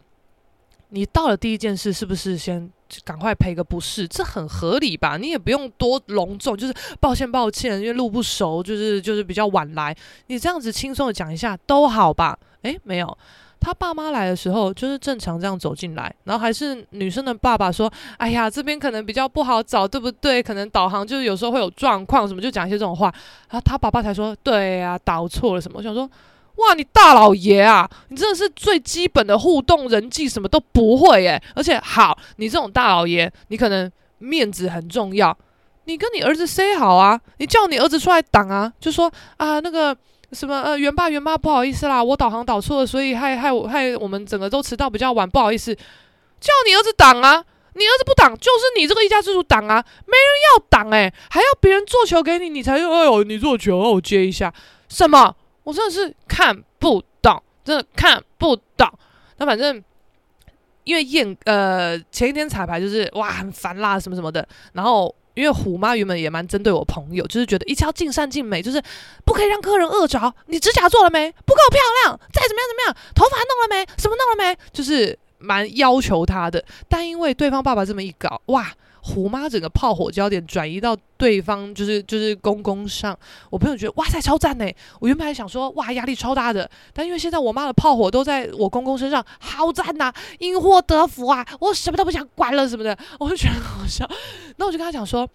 你到了第一件事，是不是先赶快赔个不是？这很合理吧？你也不用多隆重，就是抱歉抱歉，因为路不熟，就是就是比较晚来。你这样子轻松的讲一下都好吧？诶，没有。他爸妈来的时候，就是正常这样走进来，然后还是女生的爸爸说：“哎呀，这边可能比较不好找，对不对？可能导航就是有时候会有状况，什么就讲一些这种话。”然后他爸爸才说：“对呀，导错了什么？”我想说：“哇，你大老爷啊，你真的是最基本的互动人际什么都不会耶！而且好，你这种大老爷，你可能面子很重要，你跟你儿子 say 好啊，你叫你儿子出来挡啊，就说啊那个。”什么呃，袁爸袁妈，不好意思啦，我导航导错了，所以害害我害我们整个都迟到比较晚，不好意思。叫你儿子挡啊，你儿子不挡，就是你这个一家之主挡啊，没人要挡诶、还要别人做球给你，你才哎呦，你做球，让我接一下。什么？我真的是看不懂，真的看不懂。那反正因为宴呃前一天彩排就是哇很烦啦什么什么的，然后。因为虎妈原本也蛮针对我朋友，就是觉得一切要尽善尽美，就是不可以让客人饿着。你指甲做了没？不够漂亮，再怎么样怎么样，头发弄了没？什么弄了没？就是蛮要求他的。但因为对方爸爸这么一搞，哇！虎妈整个炮火焦点转移到对方，就是就是公公上。我朋友觉得哇塞超赞呢！我原本还想说哇压力超大的，但因为现在我妈的炮火都在我公公身上，好赞呐，因祸得福啊！我什么都不想管了什么的，我就觉得好笑。那我就跟他讲说，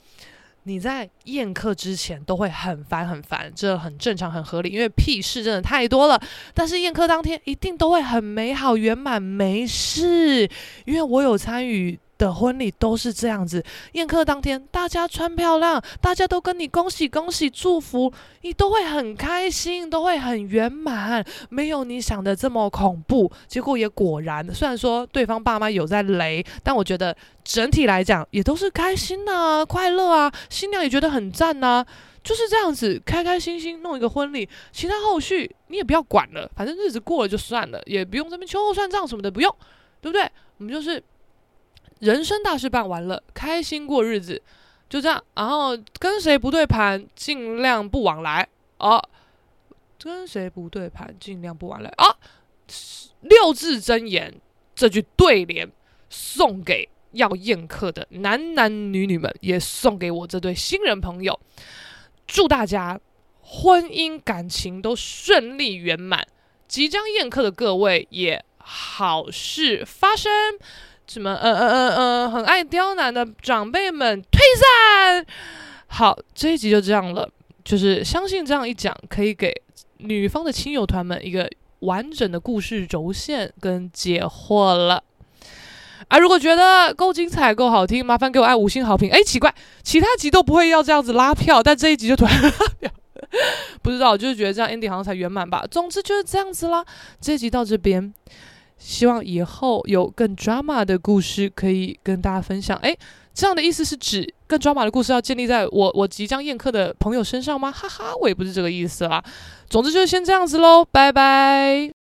你在宴客之前都会很烦很烦，这很正常很合理，因为屁事真的太多了。但是宴客当天一定都会很美好圆满，没事，因为我有参与。的婚礼都是这样子，宴客当天大家穿漂亮，大家都跟你恭喜恭喜祝福，你都会很开心，都会很圆满，没有你想的这么恐怖。结果也果然，虽然说对方爸妈有在雷，但我觉得整体来讲也都是开心啊，快乐啊，新娘也觉得很赞啊，就是这样子开开心心弄一个婚礼，其他后续你也不要管了，反正日子过了就算了，也不用这边秋后算账什么的，不用，对不对？我们就是。人生大事办完了，开心过日子，就这样。然后跟谁不对盘，尽量不往来哦。跟谁不对盘，尽量不往来啊。六字真言这句对联送给要宴客的男男女女们，也送给我这对新人朋友。祝大家婚姻感情都顺利圆满，即将宴客的各位也好事发生。什么？嗯嗯嗯嗯，很爱刁难的长辈们退散。好，这一集就这样了。就是相信这样一讲，可以给女方的亲友团们一个完整的故事轴线跟解惑了。啊，如果觉得够精彩、够好听，麻烦给我按五星好评。哎，奇怪，其他集都不会要这样子拉票，但这一集就突然 拉票，不知道，就是觉得这样 ending 好像才圆满吧。总之就是这样子啦，这一集到这边，希望以后有更 drama 的故事可以跟大家分享。哎，这样的意思是指更 drama 的故事要建立在我我即将宴客的朋友身上吗？哈哈，我也不是这个意思啦。总之就是先这样子喽，拜拜。